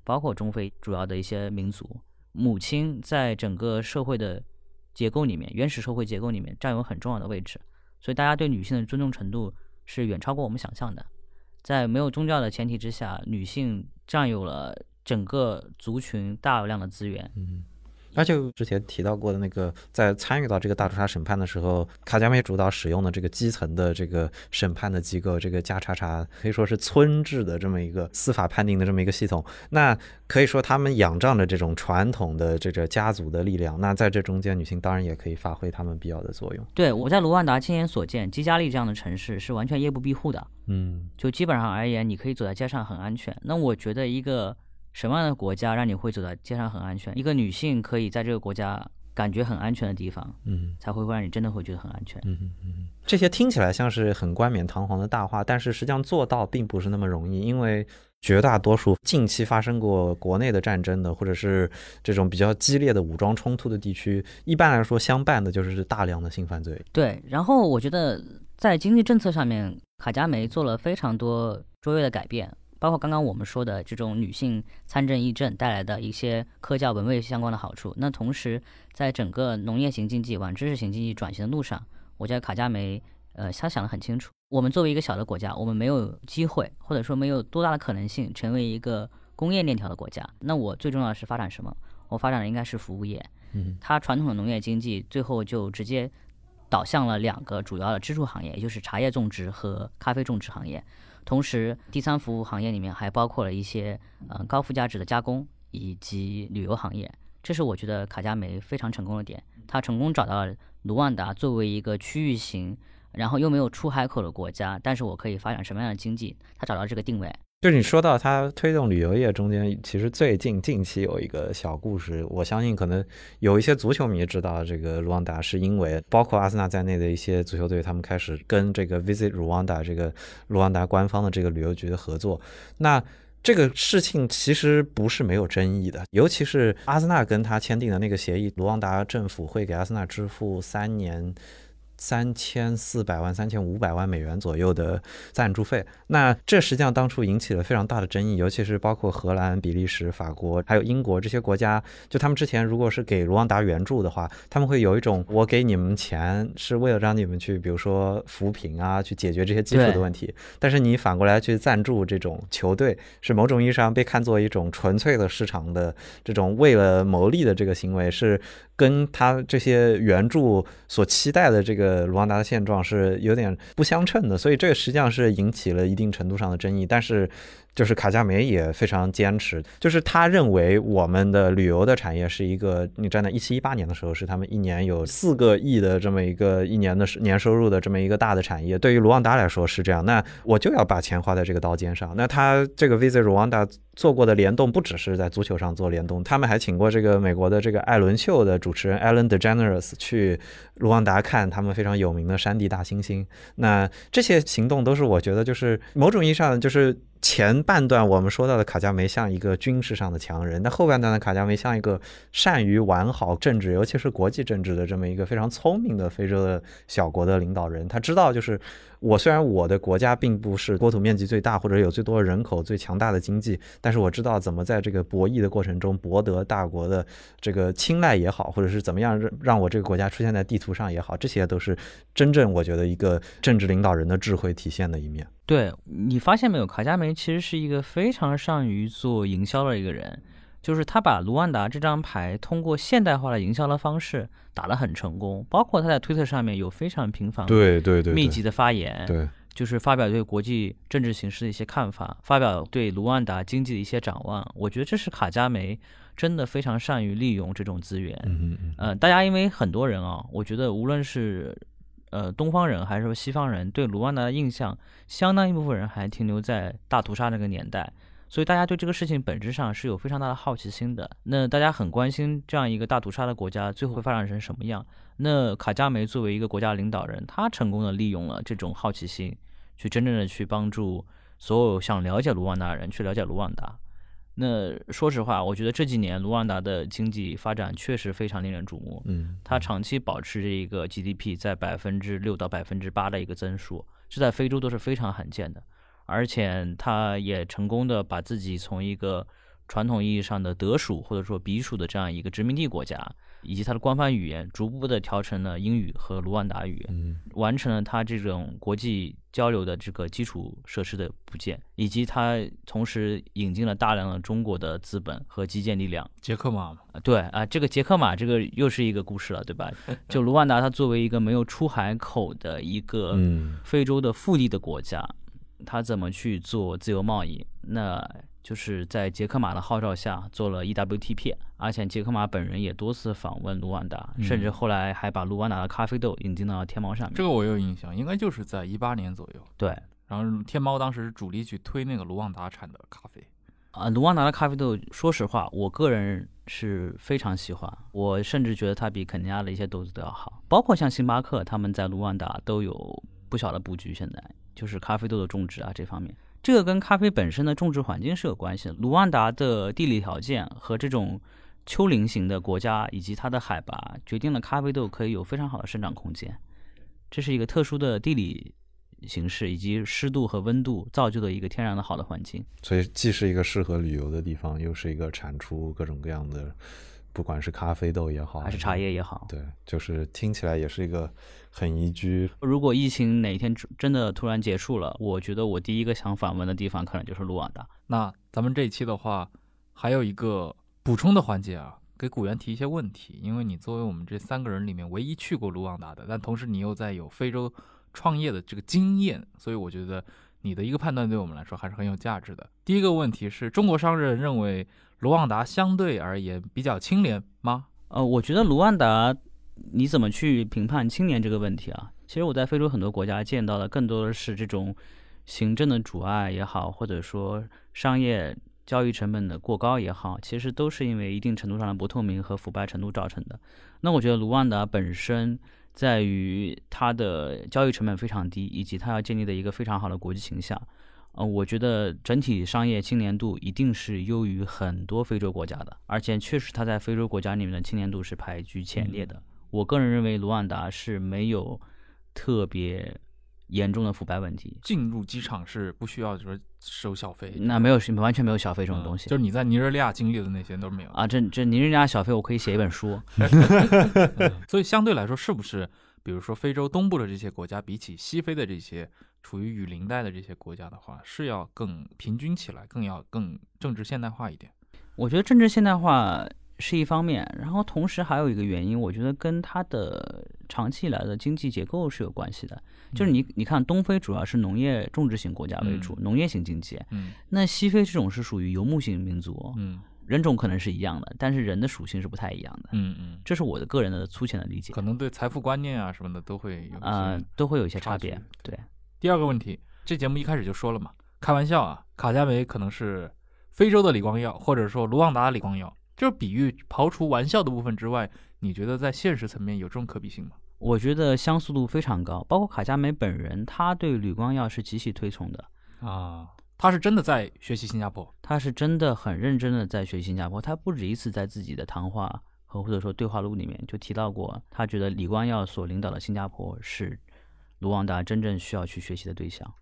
包括中非主要的一些民族，母亲在整个社会的结构里面，原始社会结构里面占有很重要的位置，所以大家对女性的尊重程度是远超过我们想象的。在没有宗教的前提之下，女性占有了整个族群大量的资源。嗯，那就之前提到过的那个，在参与到这个大屠杀审判的时候，卡加梅主导使用的这个基层的这个审判的机构，这个加查查可以说是村制的这么一个司法判定的这么一个系统。那可以说他们仰仗着这种传统的这个家族的力量。那在这中间，女性当然也可以发挥他们必要的作用。对我在卢旺达亲眼所见，基加利这样的城市是完全夜不闭户的。嗯，就基本上而言，你可以走在街上很安全。那我觉得一个什么样的国家让你会走在街上很安全？一个女性可以在这个国家感觉很安全的地方，嗯，才会会让你真的会觉得很安全。嗯嗯嗯，这些听起来像是很冠冕堂皇的大话，但是实际上做到并不是那么容易，因为绝大多数近期发生过国内的战争的，或者是这种比较激烈的武装冲突的地区，一般来说相伴的就是大量的性犯罪。对，然后我觉得。在经济政策上面，卡加梅做了非常多卓越的改变，包括刚刚我们说的这种女性参政议政带来的一些科教文卫相关的好处。那同时，在整个农业型经济往知识型经济转型的路上，我觉得卡加梅，呃，他想得很清楚。我们作为一个小的国家，我们没有机会，或者说没有多大的可能性成为一个工业链条的国家。那我最重要的是发展什么？我发展的应该是服务业。嗯，它传统的农业经济最后就直接。导向了两个主要的支柱行业，也就是茶叶种植和咖啡种植行业。同时，第三服务行业里面还包括了一些嗯高附加值的加工以及旅游行业。这是我觉得卡加梅非常成功的点，他成功找到了卢旺达作为一个区域型，然后又没有出海口的国家，但是我可以发展什么样的经济？他找到这个定位。就是你说到他推动旅游业中间，其实最近近期有一个小故事，我相信可能有一些足球迷知道这个卢旺达，是因为包括阿森纳在内的一些足球队，他们开始跟这个 Visit Rwanda 这个卢旺达官方的这个旅游局的合作。那这个事情其实不是没有争议的，尤其是阿森纳跟他签订的那个协议，卢旺达政府会给阿森纳支付三年。三千四百万、三千五百万美元左右的赞助费，那这实际上当初引起了非常大的争议，尤其是包括荷兰、比利时、法国还有英国这些国家，就他们之前如果是给卢旺达援助的话，他们会有一种我给你们钱是为了让你们去，比如说扶贫啊，去解决这些基础的问题，但是你反过来去赞助这种球队，是某种意义上被看作一种纯粹的市场的这种为了牟利的这个行为是。跟他这些原著所期待的这个卢旺达的现状是有点不相称的，所以这个实际上是引起了一定程度上的争议。但是就是卡加梅也非常坚持，就是他认为我们的旅游的产业是一个，你站在一七一八年的时候，是他们一年有四个亿的这么一个一年的年收入的这么一个大的产业。对于卢旺达来说是这样，那我就要把钱花在这个刀尖上。那他这个 Visit Rwanda 做过的联动不只是在足球上做联动，他们还请过这个美国的这个艾伦秀的主持人 Alan DeGeneres 去卢旺达看他们非常有名的山地大猩猩。那这些行动都是我觉得就是某种意义上就是。前半段我们说到的卡加梅像一个军事上的强人，那后半段的卡加梅像一个善于玩好政治，尤其是国际政治的这么一个非常聪明的非洲的小国的领导人。他知道，就是我虽然我的国家并不是国土面积最大或者有最多人口、最强大的经济，但是我知道怎么在这个博弈的过程中博得大国的这个青睐也好，或者是怎么样让让我这个国家出现在地图上也好，这些都是真正我觉得一个政治领导人的智慧体现的一面。对你发现没有，卡加梅其实是一个非常善于做营销的一个人，就是他把卢旺达这张牌通过现代化的营销的方式打得很成功，包括他在推特上面有非常频繁、对对对密集的发言，对，就是发表对国际政治形势的一些看法，发表对卢旺达经济的一些展望。我觉得这是卡加梅真的非常善于利用这种资源。嗯嗯嗯，大家因为很多人啊，我觉得无论是。呃，东方人还是说西方人对卢旺达的印象，相当一部分人还停留在大屠杀那个年代，所以大家对这个事情本质上是有非常大的好奇心的。那大家很关心这样一个大屠杀的国家最后会发展成什么样。那卡加梅作为一个国家领导人，他成功的利用了这种好奇心，去真正的去帮助所有想了解卢旺达的人去了解卢旺达。那说实话，我觉得这几年卢旺达的经济发展确实非常令人瞩目。嗯，它长期保持着一个 GDP 在百分之六到百分之八的一个增速，这在非洲都是非常罕见的。而且他也成功的把自己从一个传统意义上的德属或者说比属的这样一个殖民地国家。以及它的官方语言逐步的调成了英语和卢旺达语，完成了它这种国际交流的这个基础设施的部件，以及它同时引进了大量的中国的资本和基建力量。杰克马对啊，这个杰克马这个又是一个故事了，对吧？就卢旺达，它作为一个没有出海口的一个非洲的腹地的国家，它怎么去做自由贸易？那就是在杰克马的号召下做了 EWTP，而且杰克马本人也多次访问卢旺达，甚至后来还把卢旺达的咖啡豆引进到天猫上面。这个我有印象，应该就是在一八年左右。对，然后天猫当时是主力去推那个卢旺达产的咖啡。啊，卢旺达的咖啡豆，说实话，我个人是非常喜欢，我甚至觉得它比肯尼亚的一些豆子都要好。包括像星巴克，他们在卢旺达都有不小的布局，现在就是咖啡豆的种植啊这方面。这个跟咖啡本身的种植环境是有关系的。卢旺达的地理条件和这种丘陵型的国家，以及它的海拔，决定了咖啡豆可以有非常好的生长空间。这是一个特殊的地理形势，以及湿度和温度造就的一个天然的好的环境。所以，既是一个适合旅游的地方，又是一个产出各种各样的。不管是咖啡豆也好，还是茶叶也好，对，就是听起来也是一个很宜居。如果疫情哪一天真的突然结束了，我觉得我第一个想访问的地方可能就是卢旺达。那咱们这一期的话，还有一个补充的环节啊，给古元提一些问题，因为你作为我们这三个人里面唯一去过卢旺达的，但同时你又在有非洲创业的这个经验，所以我觉得你的一个判断对我们来说还是很有价值的。第一个问题是中国商人认为。卢旺达相对而言比较清廉吗？呃，我觉得卢旺达，你怎么去评判青年这个问题啊？其实我在非洲很多国家见到的更多的是这种行政的阻碍也好，或者说商业交易成本的过高也好，其实都是因为一定程度上的不透明和腐败程度造成的。那我觉得卢旺达本身在于它的交易成本非常低，以及它要建立的一个非常好的国际形象。呃，我觉得整体商业青年度一定是优于很多非洲国家的，而且确实它在非洲国家里面的青年度是排居前列的。我个人认为卢旺达是没有特别严重的腐败问题。进入机场是不需要就是收小费，那没有完全没有小费这种东西。就是你在尼日利亚经历的那些都没有啊。这这尼日利亚小费我可以写一本书。[LAUGHS] 所以相对来说，是不是比如说非洲东部的这些国家，比起西非的这些？处于雨林带的这些国家的话，是要更平均起来，更要更政治现代化一点。我觉得政治现代化是一方面，然后同时还有一个原因，我觉得跟它的长期以来的经济结构是有关系的。就是你你看，东非主要是农业种植型国家为主，嗯农业型经济。嗯那西非这种是属于游牧型民族，嗯人种可能是一样的，但是人的属性是不太一样的。嗯嗯，这是我的个人的粗浅的理解可，能对财富观念啊什么的都会有啊呃，都会有一些差别。对，第二个问题，这节目一开始就说了嘛，开玩笑啊，卡加梅可能是非洲的李光耀，或者说卢旺达的李光耀，就是比喻刨除玩笑的部分之外，你觉得在现实层面有这种可比性吗？我觉得相似度非常高，包括卡加梅本人，他对吕光耀是极其推崇的。啊，他是真的在学习新加坡，他是真的很认真的在学习新加坡，他不止一次在自己的谈话和或者说对话录里面就提到过，他觉得李光耀所领导的新加坡是卢旺达真正需要去学习的对象，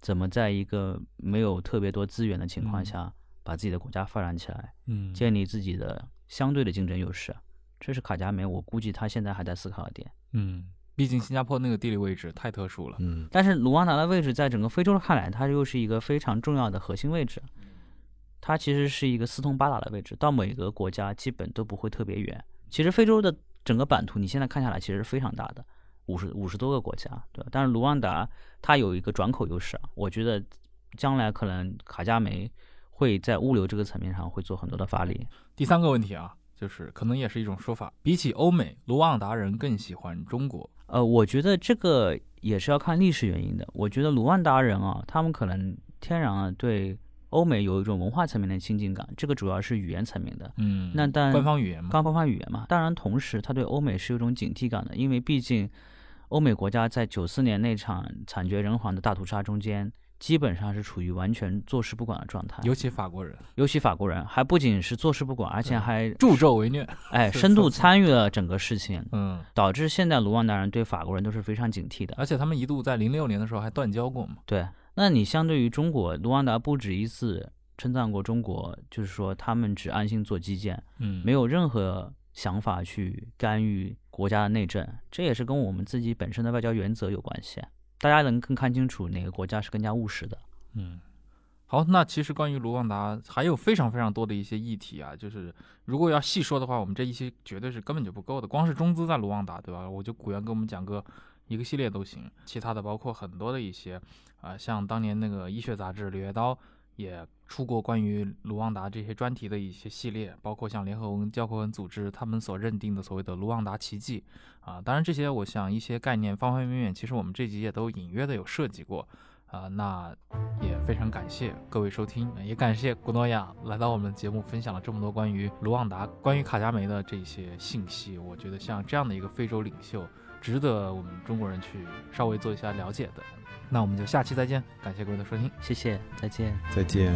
怎么在一个没有特别多资源的情况嗯下，把自己的国家发展起来，嗯建立自己的相对的竞争优势，这是卡加梅我估计他现在还在思考的点。嗯，毕竟新加坡那个地理位置太特殊了，嗯，但是卢旺达的位置在整个非洲看来，它又是一个非常重要的核心位置。它其实是一个四通八达的位置，到每个国家基本都不会特别远。其实非洲的整个版图，你现在看下来其实是非常大的，五十五十多个国家，对吧？但是卢旺达它有一个转口优势啊，我觉得将来可能卡加梅会在物流这个层面上会做很多的发力。第三个问题啊，就是可能也是一种说法，比起欧美，卢旺达人更喜欢中国。呃，我觉得这个也是要看历史原因的。我觉得卢旺达人啊，他们可能天然啊对欧美有一种文化层面的亲近感，这个主要是语言层面的，嗯，那但官方语言嘛，官方语言嘛。当然，同时他对欧美是有一种警惕感的，因为毕竟欧美国家在九四年那场惨绝人寰的大屠杀中间，基本上是处于完全坐视不管的状态。尤其法国人尤其法国人，还不仅是坐视不管，而且还助纣为虐。[LAUGHS] 哎深度参与了整个事情，嗯，导致现在卢旺达人对法国人都是非常警惕的。而且他们一度在零六年的时候还断交过嘛。对，那你相对于中国，卢旺达不止一次称赞过中国，就是说他们只安心做基建，嗯，没有任何想法去干预国家的内政，这也是跟我们自己本身的外交原则有关系。大家能更看清楚哪个国家是更加务实的。嗯，好，那其实关于卢旺达还有非常非常多的一些议题啊，就是如果要细说的话，我们这一期绝对是根本就不够的。光是中资在卢旺达，对吧？我就古元给我们讲个一个系列都行，其他的包括很多的一些啊、像当年那个医学杂志《柳叶刀》也出过关于卢旺达这些专题的一些系列，包括像联合文教科文组织他们所认定的所谓的卢旺达奇迹啊。当然，这些我想一些概念方方面面，其实我们这集也都隐约的有涉及过。啊、那也非常感谢各位收听，也感谢古诺亚来到我们节目，分享了这么多关于卢旺达、关于卡加梅的这些信息。我觉得像这样的一个非洲领袖，值得我们中国人去稍微做一下了解的。那我们就下期再见，感谢各位的收听。谢谢，再见。再见。